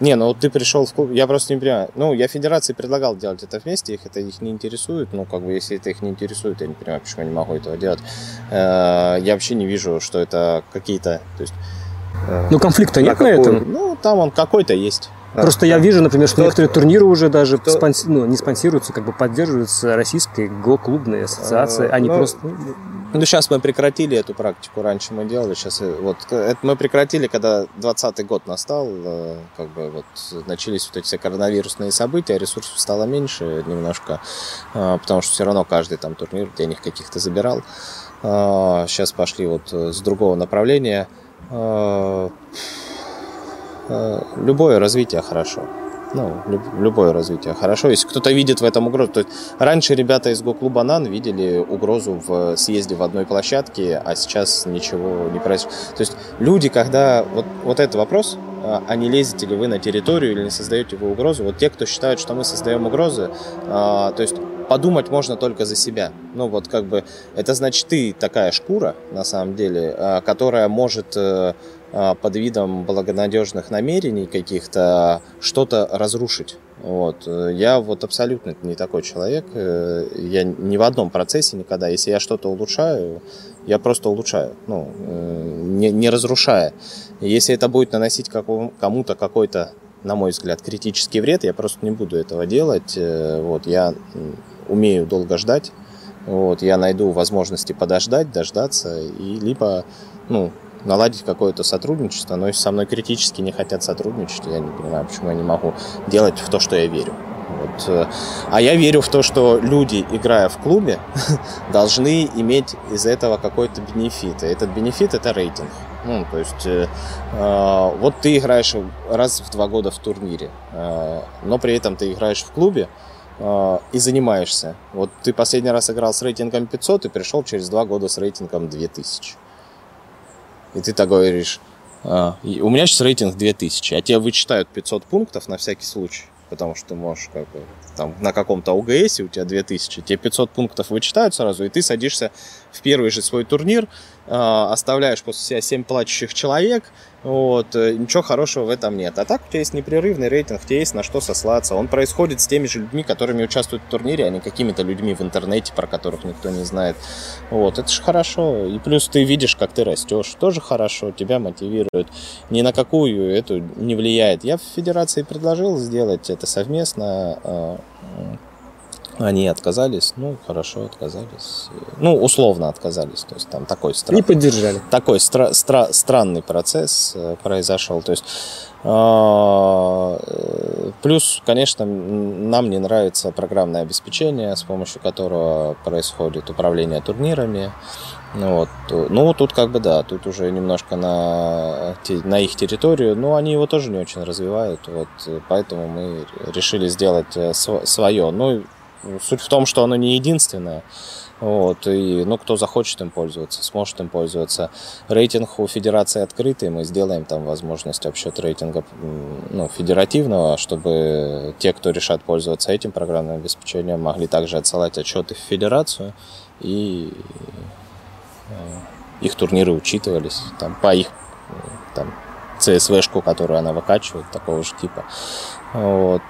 А, не, ну вот ты пришел в клуб, я просто не понимаю. Ну, я федерации предлагал делать это вместе, их это их не интересует. Ну, как бы, если это их не интересует, я не понимаю, почему я не могу этого делать. Э, я вообще не вижу, что это какие-то, то есть... Э, ну, конфликта нет на, этом? Ну, там он какой-то есть. Просто я вижу, например, что некоторые турниры уже даже спонси... ну, не спонсируются, как бы поддерживаются российской го-клубной ассоциацией, а не ну, просто... Ну, сейчас мы прекратили эту практику, раньше мы делали, сейчас э, вот это мы прекратили, когда 20 год настал, э, как бы вот начались вот эти все коронавирусные события, ресурсов стало меньше немножко, э, потому что все равно каждый там турнир денег каких-то забирал. Сейчас пошли вот с другого направления. Любое развитие хорошо ну, любое развитие хорошо. Если кто-то видит в этом угрозу. То есть раньше ребята из Го-клуба НАН видели угрозу в съезде в одной площадке, а сейчас ничего не происходит. То есть люди, когда... Вот, вот этот вопрос, а, а не лезете ли вы на территорию или не создаете вы угрозу. Вот те, кто считают, что мы создаем угрозы, а, то есть подумать можно только за себя. Ну вот как бы это значит ты такая шкура на самом деле, а, которая может э, под видом благонадежных намерений каких-то что-то разрушить. Вот. Я вот абсолютно не такой человек. Э, я ни в одном процессе никогда, если я что-то улучшаю, я просто улучшаю, ну, э, не, не разрушая. Если это будет наносить кому-то какой-то, на мой взгляд, критический вред, я просто не буду этого делать. Э, вот. Я умею долго ждать. Вот. Я найду возможности подождать, дождаться и либо ну, наладить какое-то сотрудничество, но если со мной критически не хотят сотрудничать, я не понимаю, почему я не могу делать в то, что я верю. Вот. Э, а я верю в то, что люди, играя в клубе, должны иметь из этого какой-то бенефит. И этот бенефит – это рейтинг. Ну, то есть, э, э, вот ты играешь раз в два года в турнире, э, но при этом ты играешь в клубе, э, и занимаешься. Вот ты последний раз играл с рейтингом 500 и пришел через два года с рейтингом 2000. И ты так говоришь, а, у меня сейчас рейтинг 2000, а тебе вычитают 500 пунктов на всякий случай, потому что ты можешь как бы, там, на каком-то ОГС у тебя 2000, тебе 500 пунктов вычитают сразу, и ты садишься в первый же свой турнир, а, оставляешь после себя 7 плачущих человек, вот, э, ничего хорошего в этом нет. А так у тебя есть непрерывный рейтинг, у тебя есть на что сослаться. Он происходит с теми же людьми, которыми участвуют в турнире, а не какими-то людьми в интернете, про которых никто не знает. Вот, это же хорошо. И плюс ты видишь, как ты растешь. Тоже хорошо, тебя мотивирует. Ни на какую эту не влияет. Я в федерации предложил сделать это совместно а, они отказались, ну, хорошо, отказались. Ну, условно отказались. То есть там такой странный... Не поддержали. Такой стра- стра- странный процесс э, произошел. То есть а, э, Плюс, конечно, нам не нравится программное обеспечение, с помощью которого происходит управление турнирами. Ну, вот. ну, тут как бы да, тут уже немножко на, на их территорию, но они его тоже не очень развивают, вот, поэтому мы решили сделать э, свое. Ну, Суть в том, что оно не единственное. Вот, и, ну, кто захочет им пользоваться, сможет им пользоваться. Рейтинг у федерации открытый, мы сделаем там возможность обсчет рейтинга ну, федеративного, чтобы те, кто решат пользоваться этим программным обеспечением, могли также отсылать отчеты в федерацию, и э, их турниры учитывались там, по их там, CSV-шку, которую она выкачивает, такого же типа. Вот.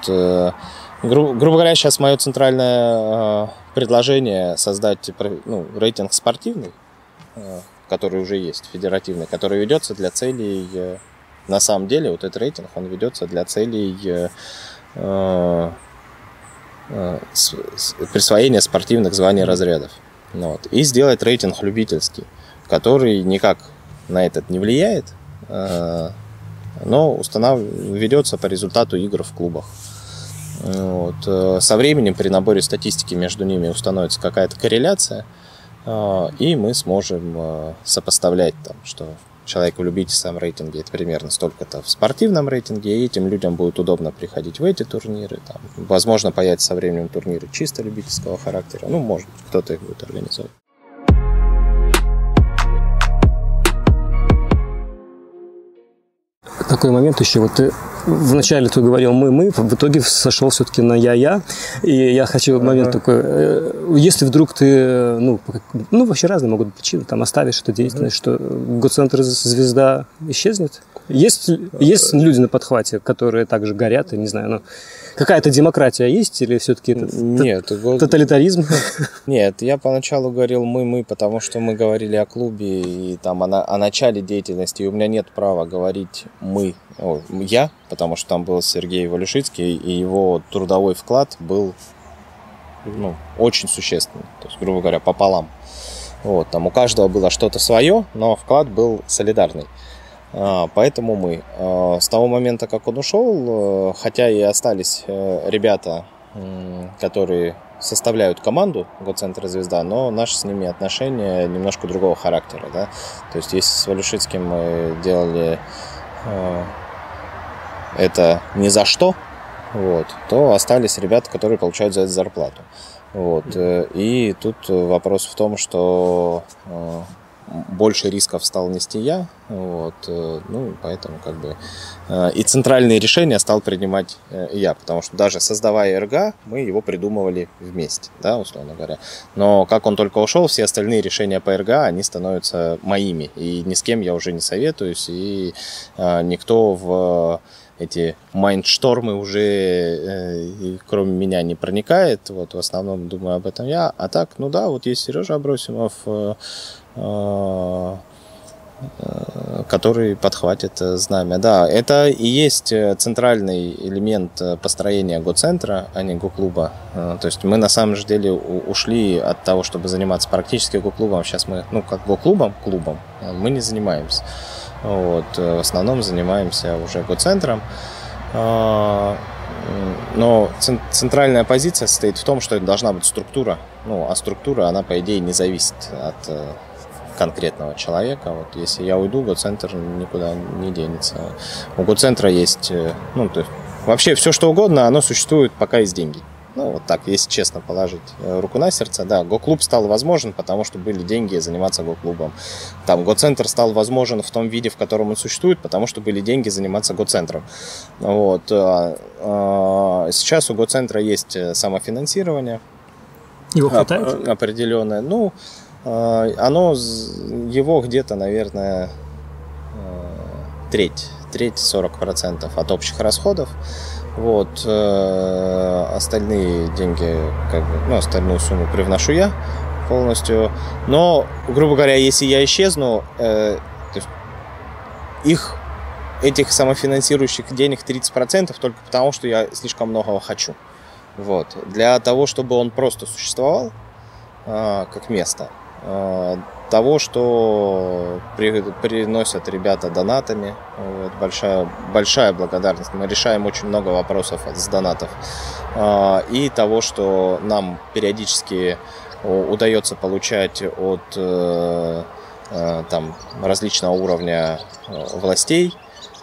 Э, Гру- грубо говоря, сейчас мое центральное э, предложение создать ну, рейтинг спортивный, э, который уже есть, федеративный, который ведется для целей, э, на самом деле, вот этот рейтинг, он ведется для целей э, э, с, с, присвоения спортивных званий разрядов. Ну вот. И сделать рейтинг любительский, который никак на этот не влияет, э, но установ... ведется по результату игр в клубах. Вот. Э, со временем при наборе статистики между ними установится какая-то корреляция, э, и мы сможем э, сопоставлять, там, что человек в любительском рейтинге это примерно столько-то в спортивном рейтинге, и этим людям будет удобно приходить в эти турниры. Там, возможно, появятся со временем турниры чисто любительского характера. Ну, может кто-то их будет организовывать. Такой момент еще. Вот ты вначале ты говорил мы-мы, в итоге сошел все-таки на я-я. И я хочу ага. момент такой. Э, если вдруг ты, ну, ну, вообще разные могут быть причины, там оставишь эту деятельность, ага. что гоцентр звезда исчезнет? Есть, есть люди на подхвате, которые также горят, и не знаю, ну, какая-то демократия есть или все-таки это Нет, тоталитаризм? Нет, я поначалу говорил мы-мы, потому что мы говорили о клубе и там о, о начале деятельности, и у меня нет права говорить мы, о, я, потому что там был Сергей Валюшицкий, и его трудовой вклад был ну, очень существенный, то есть, грубо говоря, пополам. Вот, там у каждого было что-то свое, но вклад был солидарный. А, поэтому мы. А, с того момента, как он ушел, э, хотя и остались э, ребята, которые составляют команду Гоцентра Звезда, но наши с ними отношения немножко другого характера. Да? То есть, если с Валюшицким мы делали э, это не за что, вот, то остались ребята, которые получают за это зарплату. Вот. И тут вопрос в том, что больше рисков стал нести я, вот, э, ну, поэтому как бы э, и центральные решения стал принимать э, я, потому что даже создавая РГ, мы его придумывали вместе, да, условно говоря. Но как он только ушел, все остальные решения по РГ, они становятся моими, и ни с кем я уже не советуюсь, и никто в эти майндштормы уже э, кроме меня не проникает. Вот в основном думаю об этом я. А так, ну да, вот есть Сережа Абросимов, э, который подхватит э, знамя. Да, это и есть э, центральный элемент построения го-центра, а не го-клуба. То есть мы на самом же деле ушли от того, чтобы заниматься практически го-клубом. Сейчас мы, ну, как го-клубом, клубом, мы не занимаемся. Вот, в основном занимаемся уже го-центром. Но центральная позиция состоит в том, что это должна быть структура. Ну, а структура, она, по идее, не зависит от конкретного человека. Вот если я уйду, гоцентр никуда не денется. У гоцентра есть, э, ну, то есть, вообще все что угодно, оно существует, пока есть деньги. Ну, вот так, если честно положить э, руку на сердце, да, го-клуб стал возможен, потому что были деньги заниматься го-клубом. Там го-центр стал возможен в том виде, в котором он существует, потому что были деньги заниматься го-центром. Вот. А, сейчас у го-центра есть э, самофинансирование. Его хватает? Определенное. Ну, оно, его где-то, наверное, э, треть, треть 40% от общих расходов. Вот, э, остальные деньги, как бы, ну, остальную сумму привношу я полностью. Но, грубо говоря, если я исчезну, э, их, этих самофинансирующих денег 30% только потому, что я слишком многого хочу. Вот. Для того, чтобы он просто существовал, э, как место, того, что при, приносят ребята донатами. Вот, большая, большая благодарность. Мы решаем очень много вопросов с донатов. Э, и того, что нам периодически удается получать от э, там, различного уровня властей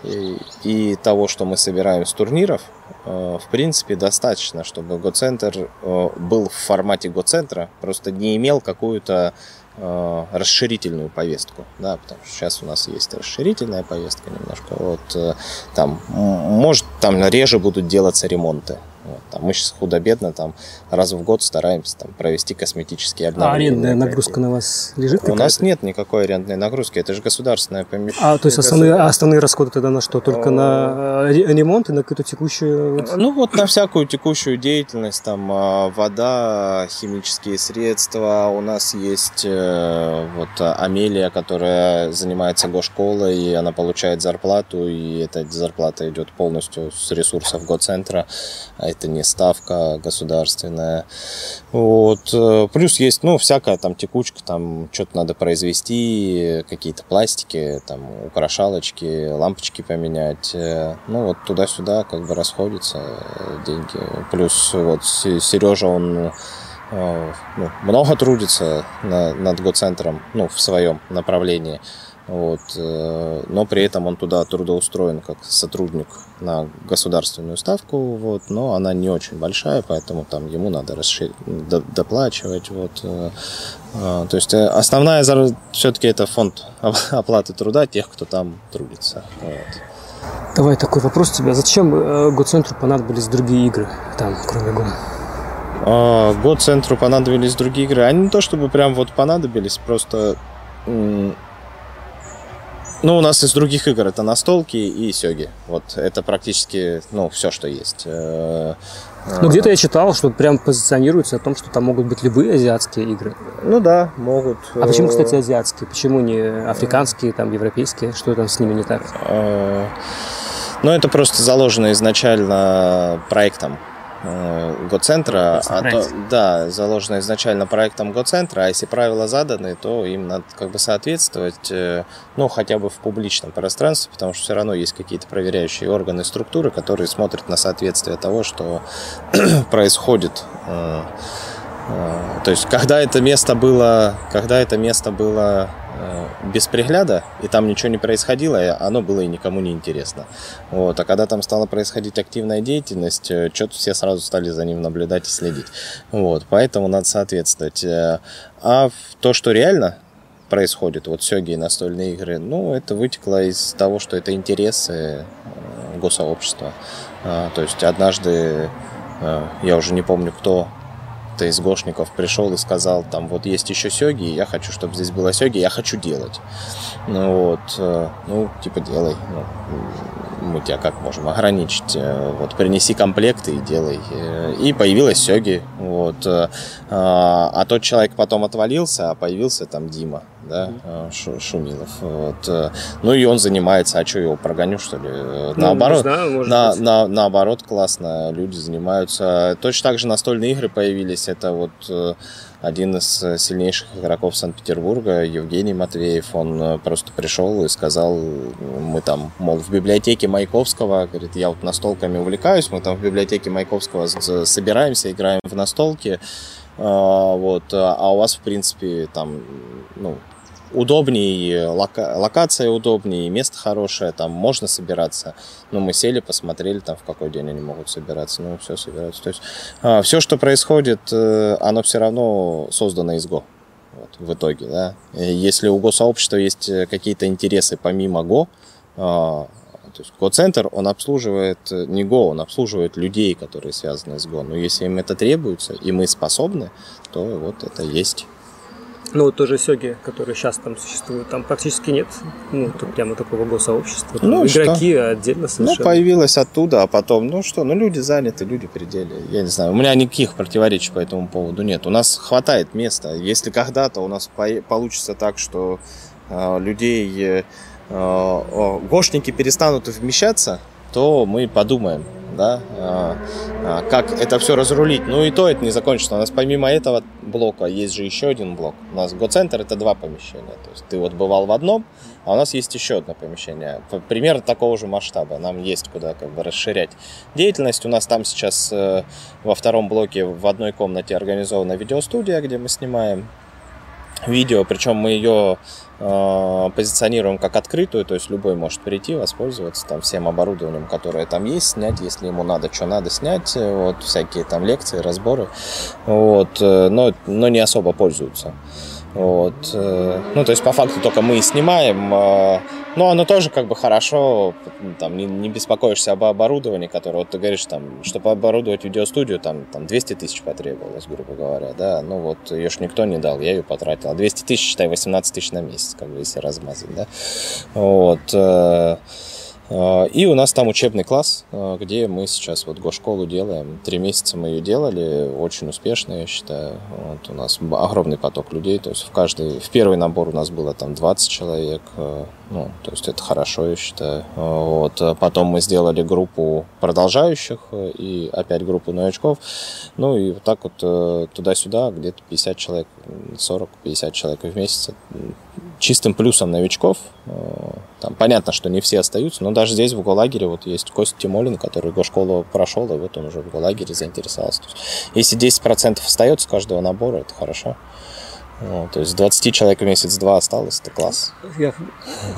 и, того, что мы собираем с турниров, в принципе, достаточно, чтобы Гоцентр был в формате Гоцентра, просто не имел какую-то Э, расширительную повестку, да, потому что сейчас у нас есть расширительная повестка немножко, вот, э, там, может, там реже будут делаться ремонты, вот, там, мы сейчас худо-бедно там раз в год стараемся там, провести косметические обновления. А арендная нагрузка на вас лежит? У нас нет никакой арендной нагрузки, это же государственное помещение. А, то есть основные, а основные расходы тогда на что? Только на э, ремонт и на какую-то текущую... Ну вот на всякую текущую деятельность, там а, вода, химические средства. У нас есть э, вот Амелия, которая занимается гошколой, и она получает зарплату, и эта зарплата идет полностью с ресурсов гоцентра это не ставка государственная. Вот. Э, плюс есть, ну, всякая там текучка, там что-то надо произвести, какие-то пластики, там, украшалочки, лампочки поменять. Э, ну, вот туда-сюда как бы расходятся деньги. Плюс вот Сережа, он э, ну, много трудится на, над гоцентром, ну, в своем направлении. Вот. Э, но при этом он туда трудоустроен как сотрудник на государственную ставку, вот, но она не очень большая, поэтому там ему надо расширить, доплачивать. Вот. Э, э, то есть основная все-таки это фонд оплаты труда тех, кто там трудится. Вот. Давай такой вопрос у тебя. Зачем Гоцентру понадобились другие игры там, кроме ГОМ? А, Гоцентру понадобились другие игры. Они не то чтобы прям вот понадобились, просто ну, у нас из других игр это настолки и сёги. Вот это практически, ну, все, что есть. Э, ну, где-то я читал, что прям позиционируется о том, что там могут быть любые азиатские игры. Ну да, могут. А почему, кстати, азиатские? Почему не африканские, там, европейские? Что там с ними не так? Э, ну, это просто заложено изначально проектом. Э, Гоцентра, а то, да, заложено изначально проектом Гоцентра, а если правила заданы, то им надо как бы соответствовать, э, ну, хотя бы в публичном пространстве, потому что все равно есть какие-то проверяющие органы структуры, которые смотрят на соответствие того, что происходит. Э, то есть, когда это место было, когда это место было без пригляда, и там ничего не происходило, и оно было и никому не интересно. Вот. А когда там стала происходить активная деятельность, э, что-то все сразу стали за ним наблюдать и следить. Вот. Поэтому надо соответствовать. Э, а то, что реально происходит, вот сёги и настольные игры, ну, это вытекло из того, что это интересы госсообщества. То есть однажды, я уже не помню кто, кто-то из гошников пришел и сказал, там вот есть еще сёги, я хочу, чтобы здесь было сёги, я хочу делать. Ну вот, э, ну, типа делай. Ну, мы тебя как можем ограничить? Э, вот принеси комплекты и делай. Э, и появилась сёги. Вот. А, а тот человек потом отвалился, а появился там Дима да, mm-hmm. Шумилов. Вот. Ну и он занимается, а что его прогоню, что ли? Ну, наоборот, знаю, на, на, наоборот, классно, люди занимаются. Точно так же настольные игры появились, это вот э, один из сильнейших игроков Санкт-Петербурга, Евгений Матвеев, он э, просто пришел и сказал, мы там, мол, в библиотеке Маяковского, говорит, я вот настолками увлекаюсь, мы там в библиотеке Маяковского собираемся, играем в настолки, вот, а у вас, в принципе, там, ну, удобнее, лока, локация удобнее, место хорошее, там можно собираться. Ну, мы сели, посмотрели, там в какой день они могут собираться, ну, все собираются. То есть а, все, что происходит, э, оно все равно создано из Go. Вот, в итоге, да. Если у Go-сообщества есть э, какие-то интересы помимо Go, а, то есть Go-центр, он обслуживает э, не Go, он обслуживает людей, которые связаны с Go. Но если им это требуется, и мы способны, то вот это есть. Ну, вот тоже сёги, которые сейчас там существуют, там практически нет, ну, тут прямо такого госсообщества. Там ну, игроки что? отдельно ну, совершенно. Ну, появилось оттуда, а потом, ну что, ну люди заняты, люди пределе. Я не знаю, у меня никаких противоречий по этому поводу нет. У нас хватает места. Если когда-то у нас получится так, что э, людей, э, гошники перестанут вмещаться, то мы подумаем да, а, а, как это все разрулить. Ну и то это не закончится. У нас помимо этого блока есть же еще один блок. У нас Го-центр это два помещения. То есть ты вот бывал в одном, а у нас есть еще одно помещение. Примерно такого же масштаба. Нам есть куда как бы расширять деятельность. У нас там сейчас э, во втором блоке в одной комнате организована видеостудия, где мы снимаем видео, причем мы ее э, позиционируем как открытую, то есть любой может прийти, воспользоваться там всем оборудованием, которое там есть, снять, если ему надо, что надо снять, вот всякие там лекции, разборы, вот, э, но, но не особо пользуются. Вот. Э, ну, то есть, по факту, только мы и снимаем. Э, но оно тоже как бы хорошо, там, не, не беспокоишься об оборудовании, которое, вот ты говоришь, там, чтобы оборудовать видеостудию, там, там 200 тысяч потребовалось, грубо говоря, да, ну вот ее ж никто не дал, я ее потратил, а 200 тысяч, считай, 18 тысяч на месяц, как бы, если размазать, да, вот, э, и у нас там учебный класс, а, где мы сейчас вот гошколу делаем. Три месяца мы ее делали, очень успешно, я считаю. Вот у нас огромный поток людей, то есть в каждый, в первый набор у нас было там 20 человек, а, ну, то есть это хорошо, я считаю. Вот. Потом мы сделали группу продолжающих и опять группу новичков. Ну и вот так вот туда-сюда, где-то 50 человек, 40-50 человек в месяц. Чистым плюсом новичков. Э, там понятно, что не все остаются, но даже здесь в Голагере вот есть Костя Тимолин, который гошколу прошел, и вот он уже в Голагере заинтересовался. если 10% остается каждого набора, это хорошо. Ну, то есть 20 человек в месяц-два осталось, это класс. Я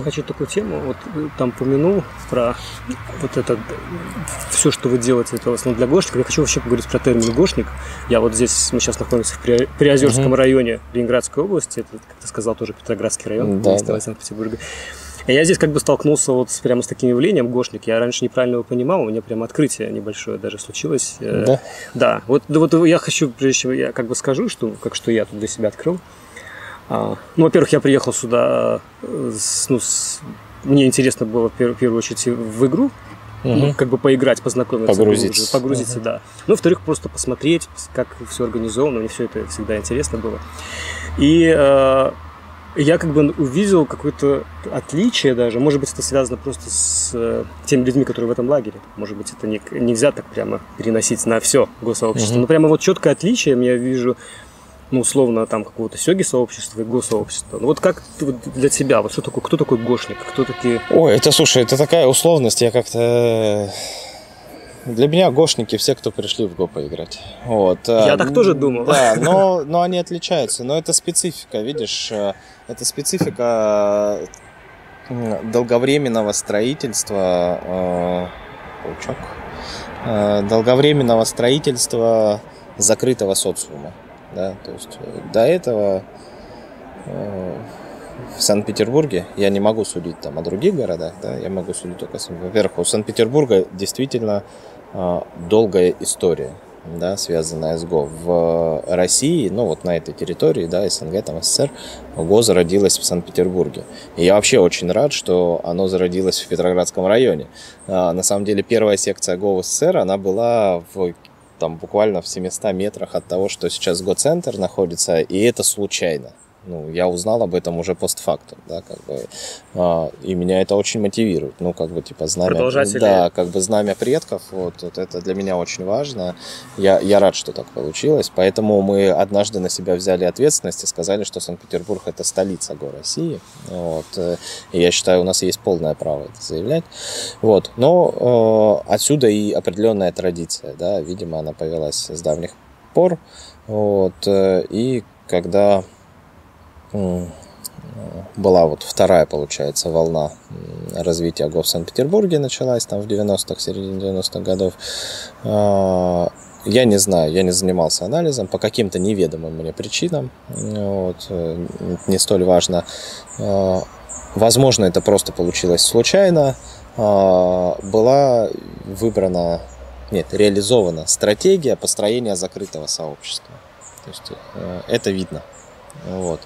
хочу такую тему, вот там помянул про вот это, все, что вы делаете, это в основном для гошников. Я хочу вообще поговорить про термин гошник. Я вот здесь, мы сейчас находимся в Приозерском угу. районе Ленинградской области, это, как ты сказал, тоже Петроградский район, да, да. Санкт-Петербурга. Я здесь как бы столкнулся вот с, прямо с таким явлением гошник. Я раньше неправильно его понимал, у меня прямо открытие небольшое даже случилось. Э, да? Да. Вот, вот я хочу, прежде чем я как бы скажу, что, как что я тут для себя открыл. А, ну, во-первых, я приехал сюда, э, с, ну, с, мне интересно было в первую очередь в игру, угу. ну, как бы поиграть, познакомиться. Погрузиться. Погрузиться, угу. да. Ну, во-вторых, просто посмотреть, как все организовано, мне все это всегда интересно было. И э, я как бы увидел какое-то отличие даже. Может быть, это связано просто с э, теми людьми, которые в этом лагере. Может быть, это не, нельзя так прямо переносить на все госсообщество. Mm-hmm. Но прямо вот четкое отличие я вижу, ну, условно, там какого-то сёги сообщества и госсообщества. Ну, вот как для тебя, вот что такое, кто такой гошник, кто такие... Ой, это, слушай, это такая условность, я как-то для меня гошники все, кто пришли в Го поиграть. Вот. Я так тоже думал. Да, но, но они отличаются. Но это специфика, видишь, э, это специфика долговременного строительства, э, паучок, э, долговременного строительства закрытого социума. Да? То есть до этого в Санкт-Петербурге, я не могу судить там о других городах, да, я могу судить только, во-первых, у Санкт-Петербурга действительно долгая история, да, связанная с ГО. В России, ну вот на этой территории, да, СНГ, там СССР, ГО зародилось в Санкт-Петербурге. И я вообще очень рад, что оно зародилось в Петроградском районе. А, на самом деле первая секция ГО в СССР, она была в там буквально в 700 метрах от того, что сейчас ГО-центр находится, и это случайно ну, я узнал об этом уже постфактум, да, как бы, а, и меня это очень мотивирует, ну, как бы, типа, знамя, да, как бы, знамя предков, вот, вот это для меня очень важно, я, я рад, что так получилось, поэтому мы однажды на себя взяли ответственность и сказали, что Санкт-Петербург это столица го России, вот, и я считаю, у нас есть полное право это заявлять, вот, но э, отсюда и определенная традиция, да, видимо, она повелась с давних пор, вот, и когда была вот вторая, получается, волна развития ГО в Санкт-Петербурге началась там в 90-х, середине 90-х годов. А, я не знаю, я не занимался анализом по каким-то неведомым мне причинам. Вот, э, не столь важно. А, возможно, это просто получилось случайно. А, была выбрана, нет, реализована стратегия построения закрытого сообщества. То есть э, это видно. Вот.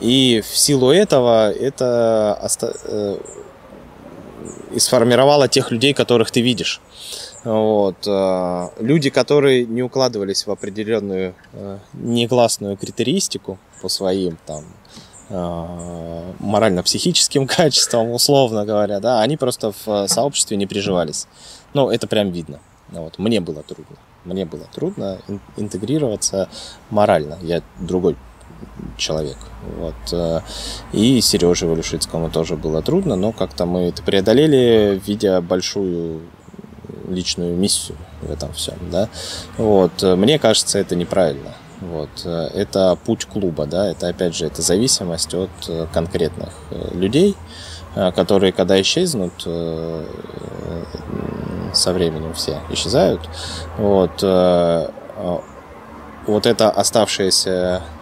И в силу этого это э, и сформировало тех людей, которых ты видишь. Вот. Э, люди, которые не укладывались в определенную э, негласную критеристику по своим там морально-психическим качествам, условно говоря, да, они просто в сообществе не приживались. Ну, это прям видно. Вот. Мне было трудно. Мне было трудно интегрироваться морально. Я другой человек. Вот. Э, и Сереже Валюшицкому тоже было трудно, но как-то мы это преодолели, видя большую личную миссию в этом всем. Да? Вот. Мне кажется, это неправильно. Вот. Это путь клуба, да, это опять же это зависимость от конкретных людей, которые когда исчезнут, со временем все исчезают. Вот, вот это оставшееся Э, э,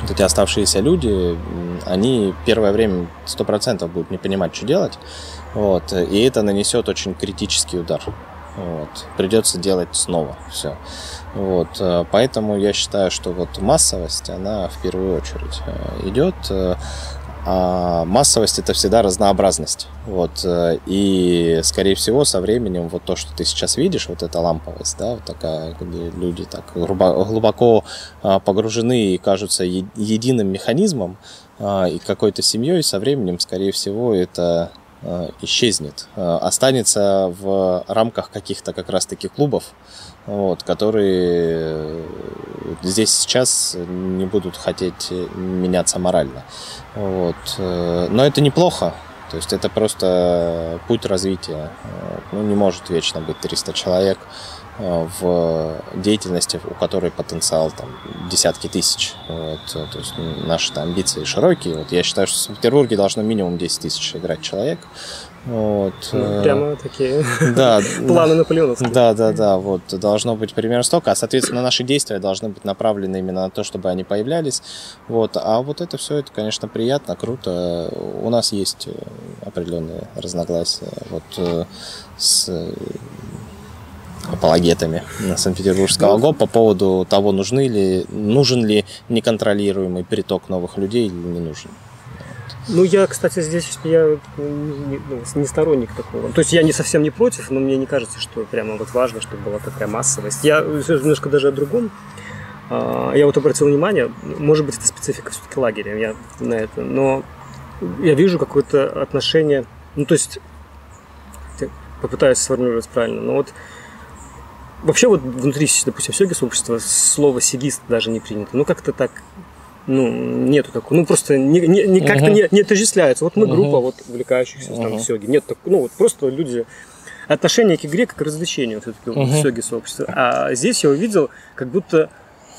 вот эти оставшиеся люди, они первое время сто процентов будут не понимать, что делать, вот, и это нанесет очень критический удар. Вот. Придется делать снова все. Вот. Э, поэтому я считаю, что вот массовость, она в первую очередь идет. А массовость это всегда разнообразность. Вот. Э, и, скорее всего, со временем вот то, что ты сейчас видишь, вот эта ламповость, да, вот такая, где люди так глубоко а, погружены и кажутся единым механизмом а, и какой-то семьей, со временем, скорее всего, это исчезнет. Останется в рамках каких-то как раз-таки клубов, вот, которые здесь сейчас не будут хотеть меняться морально. Вот. Э, но это неплохо. То есть это просто путь развития. Ну, не может вечно быть 300 человек э, в деятельности, у которой потенциал там десятки тысяч. Вот. То есть наши амбиции широкие. Вот я считаю, что в Петербурге должно минимум 10 тысяч играть человек. Вот. Ну, э, прямо такие да, планы наполеоновские. Да, да, да. Вот должно быть примерно столько, а соответственно наши действия должны быть направлены именно на то, чтобы они появлялись. Вот. А вот это все, это, конечно, приятно, круто. У нас есть определенные разногласия вот э, с апологетами Санкт-Петербургского ГО по поводу того, нужны ли, нужен ли неконтролируемый приток новых людей или не нужен. Ну, я, кстати, здесь я не, ну, не сторонник такого. То есть я не совсем не против, но мне не кажется, что прямо вот важно, чтобы была такая массовость. Я немножко даже о другом. А, я вот обратил внимание, может быть, это специфика все-таки лагеря, я на это, но я вижу какое-то отношение, ну, то есть, попытаюсь сформулировать правильно, но вот вообще вот внутри, допустим, сёги сообщества слово сигист даже не принято. Ну, как-то так ну, нету такого, ну, просто не, не, не, как-то uh-huh. не, не отождествляется. Вот мы uh-huh. группа вот увлекающихся uh-huh. там в сёге. Нет, так, ну, вот просто люди отношение к игре как к развлечению все-таки uh-huh. в сёге сообщества. А здесь я увидел, как будто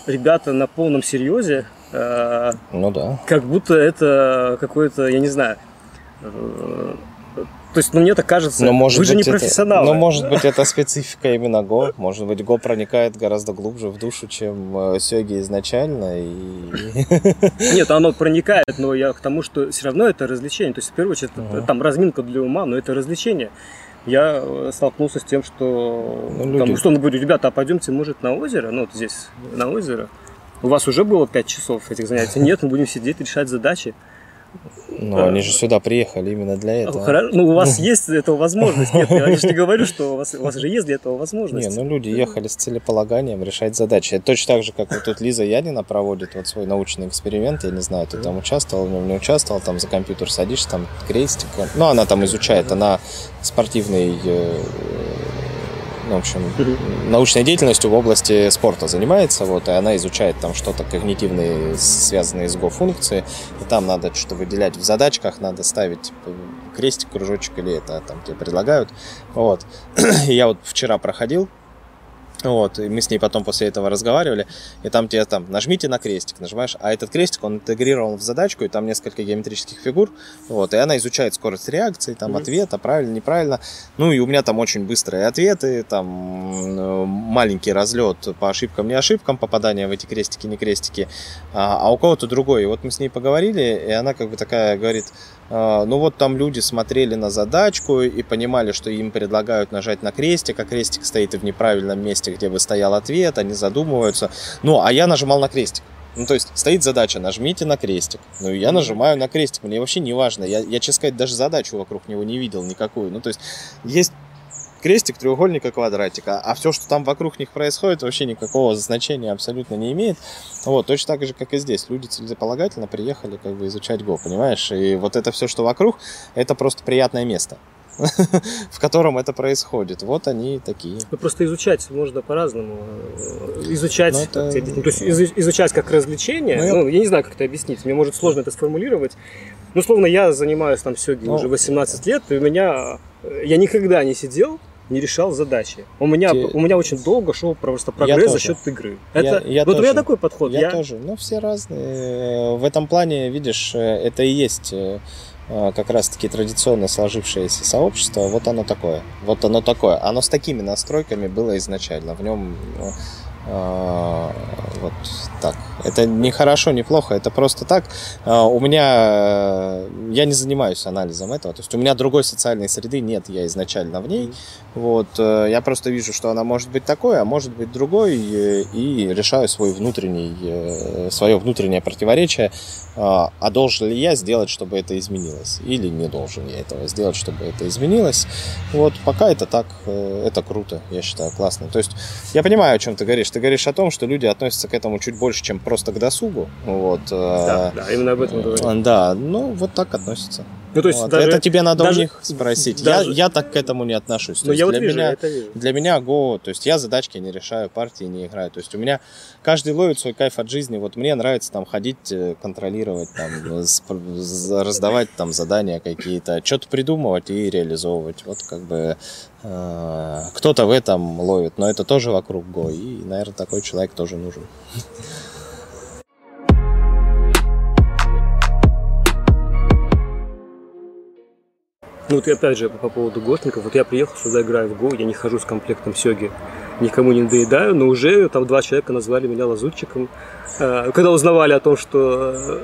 ребята на полном серьезе. Э, ну да. Как будто это какое-то, я не знаю, э, то есть, ну, мне так кажется, но, может вы же не это, профессионалы. Но, может быть, это специфика именно Го. Может быть, Го проникает гораздо глубже в душу, чем э, Сёги изначально. И... Нет, оно проникает, но я к тому, что все равно это развлечение. То есть, в первую очередь, uh-huh. там разминка для ума, но это развлечение. Я э, столкнулся с тем, что, ну, люди... там, условно говорю, ребята, а пойдемте, может, на озеро? Ну, вот здесь, на озеро. У вас уже было 5 часов этих занятий? Нет, мы будем сидеть, решать задачи. Ну, а, они же сюда приехали именно для этого. Хорошо, ну, у вас есть этого возможность. Нет, я же не говорю, что у вас, у вас же есть для этого возможность. Не, ну, люди ехали с целеполаганием решать задачи. Это точно так же, как вот тут Лиза Янина проводит вот свой научный эксперимент. Я не знаю, ты там участвовал, в нем не участвовал, там за компьютер садишься, там крестик. Ну, она там изучает, она спортивный э, ну, в общем, научной деятельностью в области спорта занимается, вот, и она изучает там что-то когнитивные, связанные с Go-функции, и там надо что-то выделять в задачках, надо ставить типа, крестик, кружочек или это там тебе предлагают, вот. И я вот вчера проходил вот, и мы с ней потом после этого разговаривали, и там тебе там нажмите на крестик, нажимаешь, а этот крестик, он интегрирован в задачку, и там несколько геометрических фигур, вот, и она изучает скорость реакции, там, mm-hmm. ответа, правильно, неправильно, ну, и у меня там очень быстрые ответы, там, маленький разлет по ошибкам, не ошибкам, попадание в эти крестики, не крестики, а, а у кого-то другой, и вот мы с ней поговорили, и она как бы такая говорит, ну вот там люди смотрели на задачку и понимали, что им предлагают нажать на крестик, а крестик стоит в неправильном месте, где бы стоял ответ, они задумываются. Ну, а я нажимал на крестик. Ну, то есть стоит задача, нажмите на крестик. Ну, я нажимаю на крестик, мне вообще не важно. Я, я, честно сказать, даже задачу вокруг него не видел никакую. Ну, то есть есть крестик, треугольника, квадратика. А все, что там вокруг них происходит, вообще никакого значения абсолютно не имеет. Вот, точно так же, как и здесь. Люди целеполагательно приехали как бы изучать Go, понимаешь? И вот это все, что вокруг, это просто приятное место в котором это происходит. Вот они такие. Ну, просто изучать можно по-разному. Изучать, ну, это... то есть изучать как развлечение, ну, я... ну, я не знаю, как это объяснить, мне может сложно это сформулировать. Ну, словно я занимаюсь там сёги ну, уже 18 лет, и у меня, я никогда не сидел не решал задачи. У меня, Те... у меня очень долго шел просто прогресс за счет игры. Это, я, я вот тоже. у меня такой подход. Я, я тоже. Ну, все разные. В этом плане, видишь, это и есть э, как раз-таки традиционно сложившееся сообщество. Вот оно такое. Вот оно такое. Оно с такими настройками было изначально. В нем э, вот так. Это не хорошо, не плохо, это просто так. А, у меня, я не занимаюсь анализом этого, то есть у меня другой социальной среды нет, я изначально в ней. Вот, э, я просто вижу, что она может быть такой, а может быть другой, и решаю свой внутренний, э, свое внутреннее противоречие, а, а должен ли я сделать, чтобы это изменилось, или не должен я этого сделать, чтобы это изменилось. Вот, пока это так, э, это круто, я считаю, классно. То есть я понимаю, о чем ты говоришь. Ты говоришь о том, что люди относятся к этому чуть больше, чем просто к досугу. Вот. Да, да именно об этом говорю. Да, ну вот так относятся. Ну, то есть вот. даже, это тебе надо даже, у них спросить. Даже, я, я так к этому не отношусь. Ну, я вот для вижу, меня, это вижу. Для меня Go, то есть я задачки не решаю, партии не играю. То есть у меня каждый ловит свой кайф от жизни. Вот мне нравится там ходить, э, контролировать, там, раздавать там задания какие-то, что-то придумывать и реализовывать. Вот как бы э, кто-то в этом ловит, но это тоже вокруг Go. И, наверное, такой человек тоже нужен. Ну вот опять же по поводу гошников, вот я приехал сюда, играю в Го, я не хожу с комплектом Сёги, никому не доедаю, но уже там два человека назвали меня лазутчиком. А, когда узнавали о том, что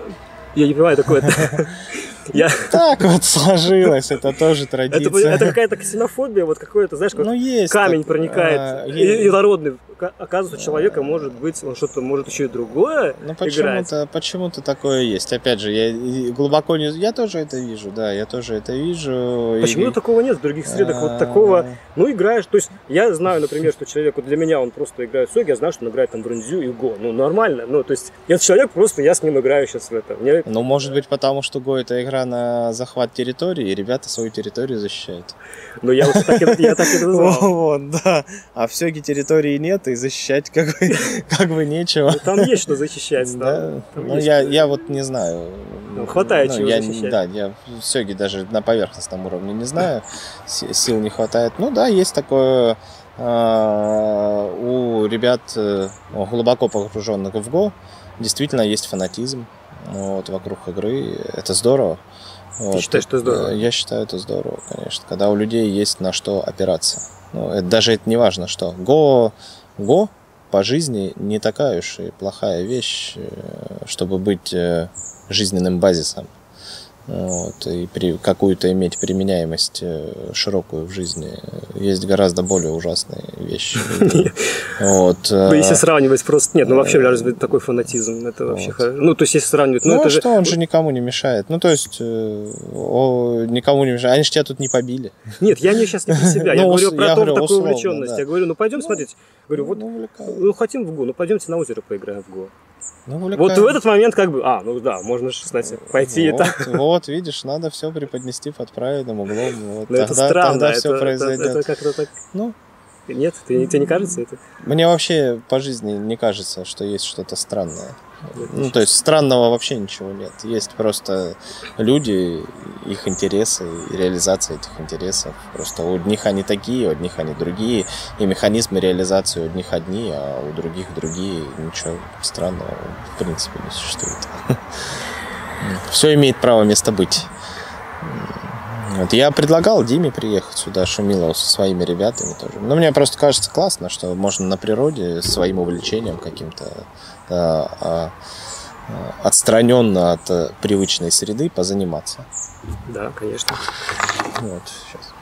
я не понимаю, такое Я... Так вот сложилось, это тоже традиция. Это, это какая-то ксенофобия, вот какое-то, знаешь, ну, есть камень так, проникает. а, и, и народный. Оказывается, у человека может быть, он что-то может еще и другое Ну почему-то, почему-то такое есть. Опять же, я глубоко не... Я тоже это вижу, да, я тоже это вижу. Почему и... такого нет в других средах? Вот такого, ну, играешь, то есть я знаю, например, что человек, вот для меня он просто играет Соги, я знаю, что он играет там в Рунзю и Го. Ну, нормально, ну, то есть этот человек просто, я с ним играю сейчас в это. Мне... Ну, может быть, потому что Го это игра на захват территории, и ребята свою территорию защищают. Ну, я вот так, и назвал. Да. А в Сёге территории нет, и защищать как бы, нечего. Ну, там есть что защищать. Да. Ну, я, вот не знаю. Ну, хватает ну, чего я, защищать. Да, я в Сёге даже на поверхностном уровне не знаю. Сил не хватает. Ну да, есть такое а, у ребят э, глубоко погруженных в Го действительно есть фанатизм вот, вокруг игры. Это здорово. Ты Вот. считаешь, что здорово? Я считаю, это здорово, конечно. Когда у людей есть на что опираться. Ну, это, даже это не важно, что. Го, го по жизни не такая уж и плохая вещь, э, чтобы быть э, жизненным базисом. Вот, и при, какую-то иметь применяемость э, широкую в жизни. Есть гораздо более ужасные вещи. Вот. Ну, если э, сравнивать просто... Нет, ну вообще, разве такой фанатизм? Это вообще... Ну, то есть, если сравнивать... Ну, Ну, это а что, он же никому не мешает. Ну, то есть, э, никому не мешает. Они же тебя тут не побили. Нет, я не сейчас не про себя. Я Ну, говорю про то, такую увлеченность. Я говорю, ну пойдем Ну, смотреть. Говорю, вот Ну, хотим в ГО, ну пойдемте на озеро поиграем в ГО. Ну, Вот в этот момент как бы, а, ну да, можно же, кстати, пойти и вот, так. вот, видишь, надо все преподнести под правильным углом. Вот, Но это тогда, странно, тогда это, все это- произойдет. это как-то так... Ну, Нет, ты, тебе не кажется это? мне вообще по жизни не кажется, что есть что-то странное. Ну, то есть странного вообще ничего нет. Есть просто люди, их интересы реализация этих интересов. Просто у одних они такие, у одних они другие. И механизмы реализации у одних одни, а у других другие. Ничего странного в принципе не существует. Все имеет право место быть. Вот я предлагал Диме приехать сюда, Шумилову, со своими ребятами тоже. Но мне просто кажется классно, что можно на природе своим увлечением каким-то отстраненно от э, привычной среды позаниматься. Да, конечно. Вот, сейчас.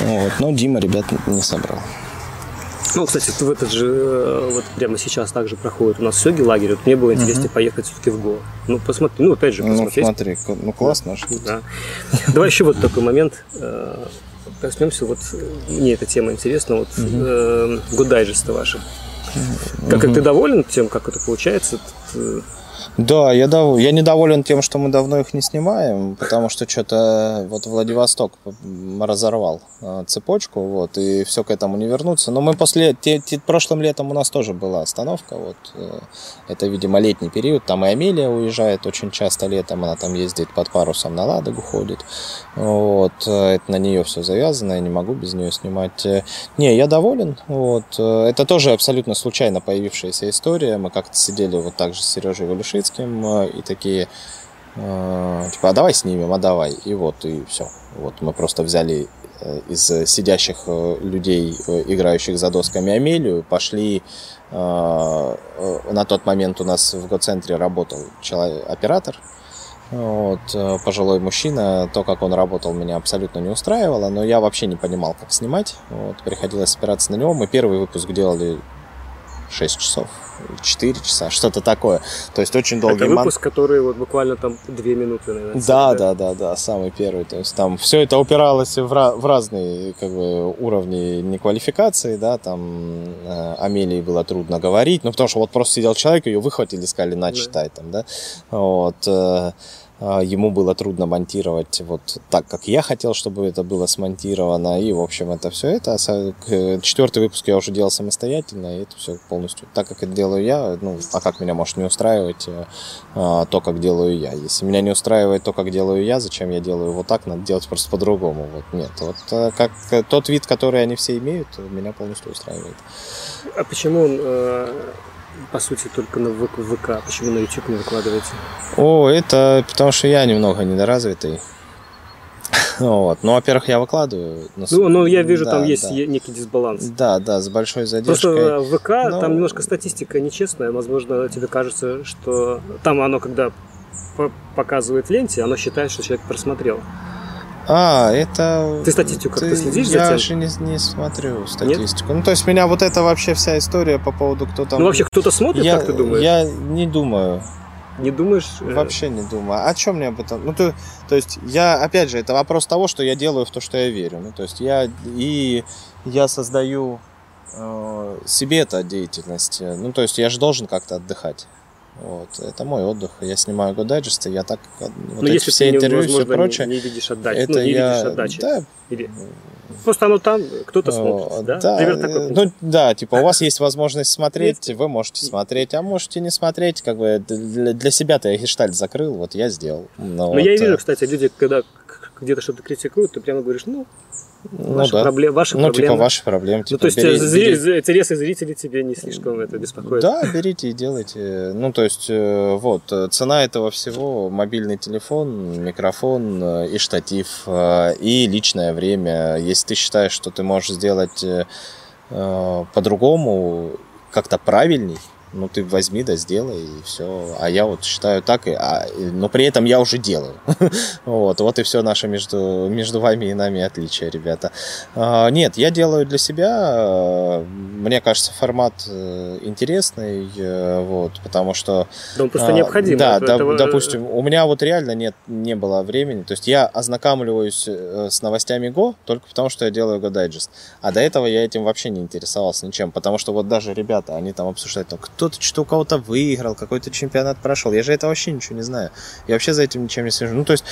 Вот, но Дима ребят не собрал. Ну, кстати, в этот же, э, вот прямо сейчас также проходит у нас Сёги лагерь. Вот мне было интереснее поехать все-таки в ГО. Ну, посмотри, ну, опять же, Ну посмотреть. смотри, ко- ну классно же. Да. Давай еще вот такой момент. э, Коснемся, вот э, мне эта тема интересна, вот э, гудайджеста ваши. Как, как ты доволен тем, как это получается? Да, я, дов... я недоволен тем, что мы давно их не снимаем, потому что что-то вот Владивосток разорвал э, цепочку, вот, и все к этому не вернуться. Но мы после, те, те- прошлым летом у нас тоже была остановка, вот, э, это, видимо, летний период, там и Амелия уезжает очень часто летом, она там ездит под парусом на Ладогу ходит, вот, э, это на нее все завязано, я не могу без нее снимать. Э, Не, я доволен, вот, э, это тоже абсолютно случайно появившаяся история, мы как-то сидели вот так же с Сережей Валюшицким э, и такие, э, типа, а давай снимем, а давай, и вот, и все, вот, мы просто взяли э, из сидящих людей, играющих за досками Амелию, пошли на тот момент у нас в гоцентре работал человек, оператор, вот, пожилой мужчина, то, как он работал, меня абсолютно не устраивало, но я вообще не понимал, как снимать. Вот, приходилось опираться на него. Мы первый выпуск делали 6 часов, 4 часа, что-то такое. То есть очень долгий Это выпуск, который вот буквально там две минуты, наверное. да, да, да, да, самый первый. То есть там все это упиралось в, ra- в разные как бы, уровни неквалификации, да, там э, Амелии было трудно говорить, ну потому что вот просто сидел человек, ее выхватили, сказали, на, Да. там, да, вот, э, ему было трудно монтировать вот так, как я хотел, чтобы это было смонтировано, и, в общем, это все это. А Четвертый выпуск я уже делал самостоятельно, и это все полностью так, как это делаю я, ну, а как меня может не устраивать э, а, то, как делаю я. Если меня не устраивает то, как делаю я, зачем я делаю вот так, надо делать просто по-другому. Вот нет. Вот э, как э, тот вид, который они все имеют, меня полностью устраивает. А почему он, по сути, только на ВК? Почему на YouTube не выкладываете? О, это потому что я немного недоразвитый. Вот. Ну, во-первых, я выкладываю. Ну, ну, я вижу, да, там есть да. некий дисбаланс. Да, да, с большой задержкой. Просто в ВК Но... там немножко статистика нечестная. Возможно, тебе кажется, что там оно, когда показывает в ленте, оно считает, что человек просмотрел. А, это... Ты статистику как-то следишь за тем? Я же не, не смотрю статистику. Нет? Ну, то есть меня вот эта вообще вся история по поводу кто там... Ну, вообще кто-то смотрит, я, как ты думаешь? Я не думаю. Не думаешь? Э, вообще не думаю. О чем мне об этом? Ну, то, то есть я, опять же, это вопрос того, что я делаю в то, что я верю. Ну, то есть я и я создаю э, себе это деятельность. Ну, то есть я же должен как-то отдыхать. Вот. Это мой отдых. Я снимаю го дайджесты, я так вот Но если все ты интервью и все прочее. Не, не видишь отдачи. Это ну, не я... видишь отдачи. Да. Или... Просто оно там, кто-то смотрит, да? Да, такой ну, да, типа у вас есть возможность смотреть, вы можете смотреть, а можете не смотреть, как бы для, для себя-то я гештальт закрыл, вот я сделал. Но, Но вот, я вижу, э, кстати, люди, когда где-то что-то критикуют, ты прямо говоришь, ну, ну, ваши, да. проблем, ваши ну, проблемы. типа ваши проблемы. Типа, ну, то есть бери, зри, бери... интересы зрителей тебе не слишком это беспокоит? Да, берите и делайте. Ну, то есть, э, вот, цена этого всего, мобильный телефон, микрофон э, и штатив, э, и личное время. Если ты считаешь, что ты можешь сделать по-другому, как-то правильней, ну ты возьми да сделай и все. А я вот считаю так, и, а, но при этом я уже делаю. вот, вот и все наше между, между вами и нами отличие, ребята. А, нет, я делаю для себя. Мне кажется, формат э, интересный, э, вот, потому что... Да он просто а, необходим. Да, это, этого... допустим, у меня вот реально нет, не было времени. То есть я ознакомливаюсь э, с новостями Go только потому, что я делаю Go Digest. А до этого я этим вообще не интересовался ничем, потому что вот даже ребята, они там обсуждают, ну, кто кто-то что у кого-то выиграл, какой-то чемпионат прошел. Я же это вообще ничего не знаю. Я вообще за этим ничем не слежу. Ну, то есть,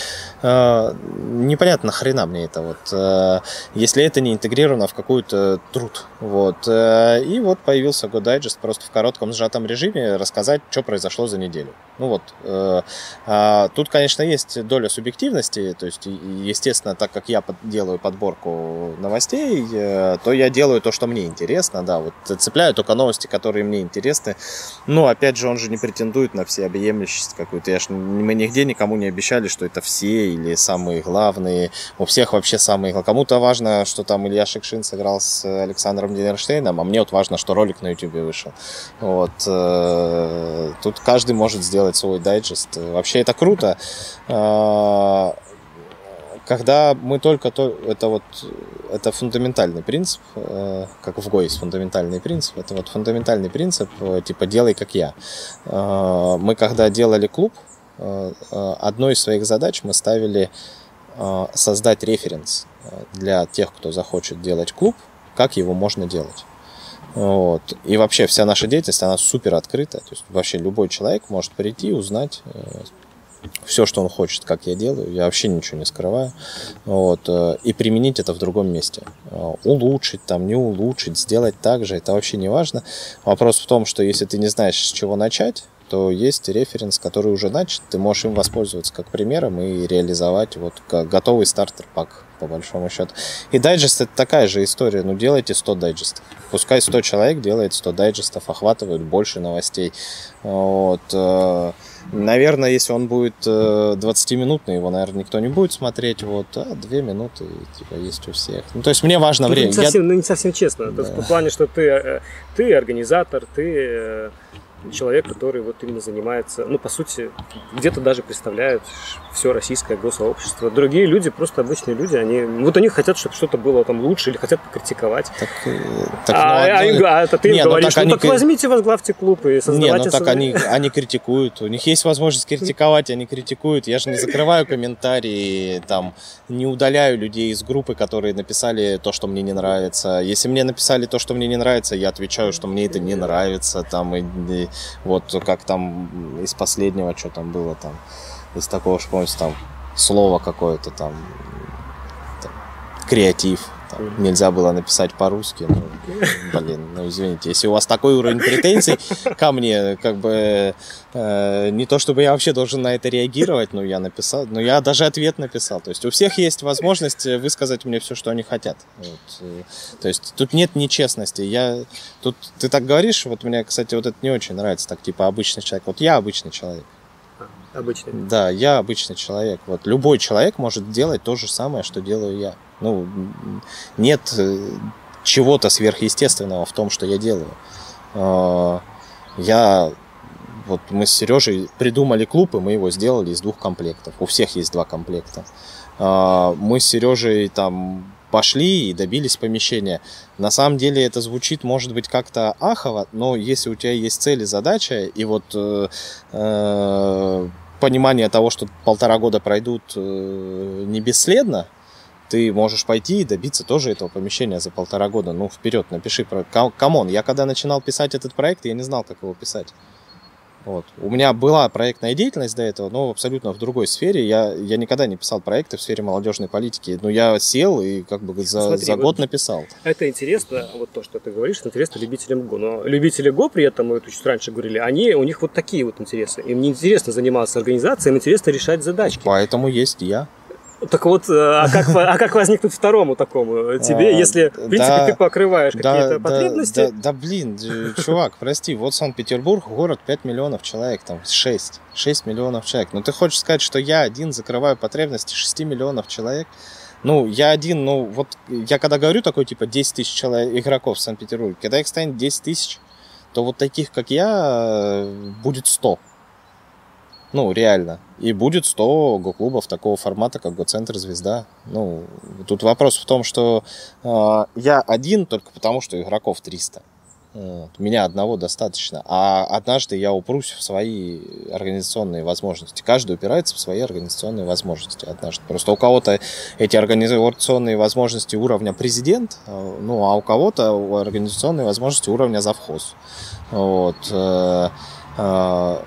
э, непонятно, нахрена мне это вот, э, если это не интегрировано в какой-то труд. Вот. Э, и вот появился Go Digest просто в коротком сжатом режиме рассказать, что произошло за неделю. Ну вот. Э, э, тут, конечно, есть доля субъективности, то есть, естественно, так как я под, делаю подборку новостей, э, то я делаю то, что мне интересно, да, вот цепляю только новости, которые мне интересны, ну, опять же, он же не претендует на всеобъемлющесть какую-то. Я ж, мы нигде никому не обещали, что это все или самые главные. У всех вообще самые главные. Кому-то важно, что там Илья Шикшин сыграл с Александром Динерштейном, а мне вот важно, что ролик на YouTube вышел. Вот. Э, тут каждый может сделать свой дайджест. Вообще это круто а, когда мы только то, это вот это фундаментальный принцип, э, как в Go фундаментальный принцип, это вот фундаментальный принцип, э, типа делай как я. Э, мы когда делали клуб, одной из своих задач мы ставили создать референс для тех, кто захочет делать клуб, как его можно делать. Вот. И вообще вся наша деятельность, она супер открыта. То есть вообще любой человек может прийти, узнать, все, что он хочет, как я делаю, я вообще ничего не скрываю, вот, э, и применить это в другом месте. Э, улучшить, там, не улучшить, сделать так же, это вообще не важно. Вопрос в том, что если ты не знаешь, с чего начать, то есть референс, который уже начат, ты можешь им воспользоваться как примером и реализовать вот готовый стартер-пак, по большому счету. И дайджест это такая же история, ну делайте 100 дайджестов. Пускай 100 человек делает 100 дайджестов, охватывают больше новостей. Вот. Наверное, если он будет 20-минутный, э, его, наверное, никто не будет смотреть. Вот, а две минуты типа, есть у всех. Ну, то есть мне важно ну, время. Не совсем, Я... Ну, не совсем честно. Да. В плане, что ты, э, ты организатор, ты э, человек, который вот именно занимается, ну, по сути, где-то даже представляет все российское госсообщество. Другие люди, просто обычные люди, они, вот они хотят, чтобы что-то было там лучше или хотят покритиковать. Так, э, так, а, ну, одно... а, а это ты не, ну, говоришь, так, ну, так они... возьмите, возглавьте клуб и создавайте... Не, ну так они, они критикуют, у них есть возможность критиковать, они критикуют. Я же не закрываю комментарии, там, не удаляю людей из группы, которые написали то, что мне не нравится. Если мне написали то, что мне не нравится, я отвечаю, что мне это не нравится, там, и, и вот как там из последнего, что там было там, из такого, что помните, там слово какое-то там, там креатив, там, нельзя было написать по-русски. Ну, блин, ну извините, если у вас такой уровень претензий ко мне, как бы э, не то чтобы я вообще должен на это реагировать, но я написал, но я даже ответ написал. То есть у всех есть возможность высказать мне все, что они хотят. Вот. Э, то есть тут нет нечестности. Я тут ты так говоришь, вот мне, кстати, вот это не очень нравится, так типа обычный человек. Вот я обычный человек. Обычный. Да, я обычный человек. Вот любой человек может делать то же самое, что делаю я. Ну, нет э, чего-то сверхъестественного в том, что я делаю. А, я вот мы с Сережей придумали клуб, и мы его сделали из двух комплектов. У всех есть два комплекта. А, мы с Сережей там пошли и добились помещения. На самом деле это звучит, может быть, как-то ахово, но если у тебя есть цель и задача, и вот э, э, понимание того, что полтора года пройдут э, не бесследно, ты можешь пойти и добиться тоже этого помещения за полтора года. Ну, вперед, напиши про... Come on, я когда начинал писать этот проект, я не знал, как его писать. Вот. У меня была проектная деятельность до этого, но абсолютно в другой сфере. Я, я никогда не писал проекты в сфере молодежной политики. Но я сел и как бы за, Смотри, за год вот написал. Это интересно, вот то, что ты говоришь, интересно любителям ГО. Но любители ГО при этом, мы это чуть раньше говорили, они, у них вот такие вот интересы. Им не интересно заниматься организацией, им интересно решать задачки. Поэтому есть я. Так вот, э, а как, а как возникнуть второму такому тебе, а, если, в принципе, да, ты покрываешь да, какие-то да, потребности? Да, да, блин, чувак, прости, вот Санкт-Петербург, город 5 миллионов человек, там 6, 6 миллионов человек. Но ты хочешь сказать, что я один закрываю потребности 6 миллионов человек? Ну, я один, ну, вот я когда говорю такой, типа, 10 тысяч человек, игроков в Санкт-Петербурге, когда их станет 10 тысяч, то вот таких, как я, будет 100. Ну, реально. И будет 100 го-клубов такого формата, как Го-центр «Звезда». Ну, тут вопрос в том, что э, я один только потому, что игроков 300. Вот. Меня одного достаточно. А однажды я упрусь в свои организационные возможности. Каждый упирается в свои организационные возможности однажды. Просто у кого-то эти организационные возможности уровня президент, а, ну, а у кого-то организационные возможности уровня завхоз. Вот. Э, а,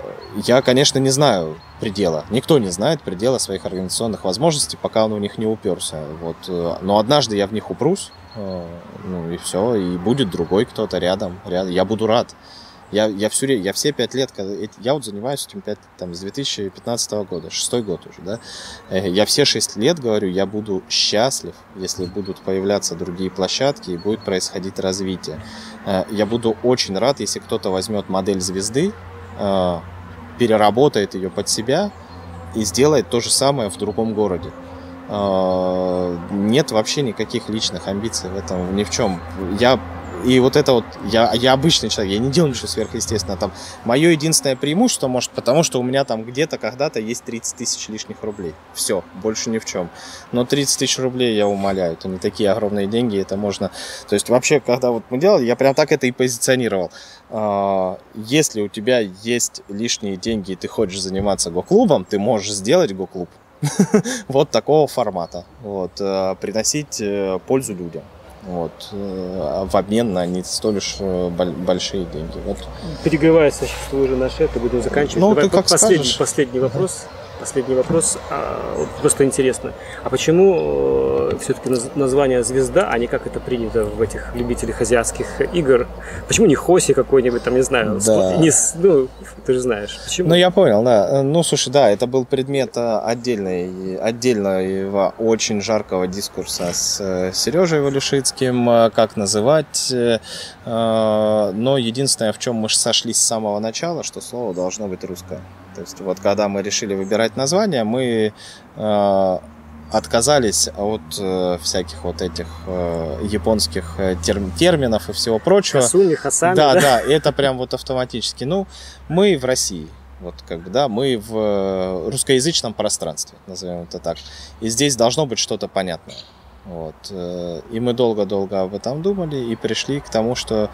я, конечно, не знаю предела. Никто не знает предела своих организационных возможностей, пока он в них не уперся. Вот. Э, но однажды я в них упрусь, э, ну и все, и будет другой кто-то рядом. рядом. Я буду рад. Я, я, все, я все пять лет, я вот занимаюсь этим пять, там, с 2015 года, шестой год уже, да. Э, я все шесть лет говорю, я буду счастлив, если будут появляться другие площадки и будет происходить развитие. Я буду очень рад, если кто-то возьмет модель звезды, Э, переработает ее под себя и сделает то же самое в другом городе. Э, нет вообще никаких личных амбиций в этом, ни в чем. Я и вот это вот, я, я обычный человек, я не делаю ничего сверхъестественного. Там, мое единственное преимущество, может, потому что у меня там где-то когда-то есть 30 тысяч лишних рублей. Все, больше ни в чем. Но 30 тысяч рублей, я умоляю, это не такие огромные деньги, это можно... То есть вообще, когда вот мы делали, я прям так это и позиционировал. А, если у тебя есть лишние деньги и ты хочешь заниматься го-клубом, ты можешь сделать го-клуб вот такого формата. Вот, э, приносить э, пользу людям вот, э, в обмен на не столь уж э, большие деньги. Вот. Перегреваясь, сейчас уже наши, это будем заканчивать. Ну, Давай ты как последний, скажешь. последний вопрос. Последний вопрос. А, вот просто интересно. А почему э, все-таки название «Звезда», а не как это принято в этих любителях азиатских игр? Почему не Хоси какой-нибудь, там, не знаю, да. не, ну, ты же знаешь. Почему? Ну, я понял, да. Ну, слушай, да, это был предмет э, отдельной, отдельного очень жаркого дискурса с э, Сережей Валюшицким, как называть. Но единственное, в чем мы сошлись с самого начала, что слово должно быть русское. То есть вот когда мы решили выбирать название, мы э, отказались от э, всяких вот этих э, японских э, терм, терминов и всего прочего. Хасуни, хасами, да, да, да, это прям вот автоматически. Ну, мы в России, вот как бы, да, мы в э, русскоязычном пространстве, назовем это так. И здесь должно быть что-то понятное. Вот. И мы долго-долго об этом думали и пришли к тому, что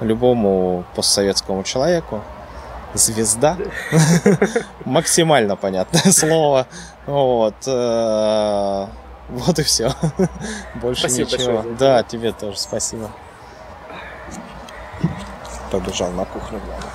любому постсоветскому человеку звезда. Максимально понятное слово. Вот. Э, вот и все. Больше спасибо ничего. Большое, да, тебе тоже спасибо. Побежал на кухню, главное.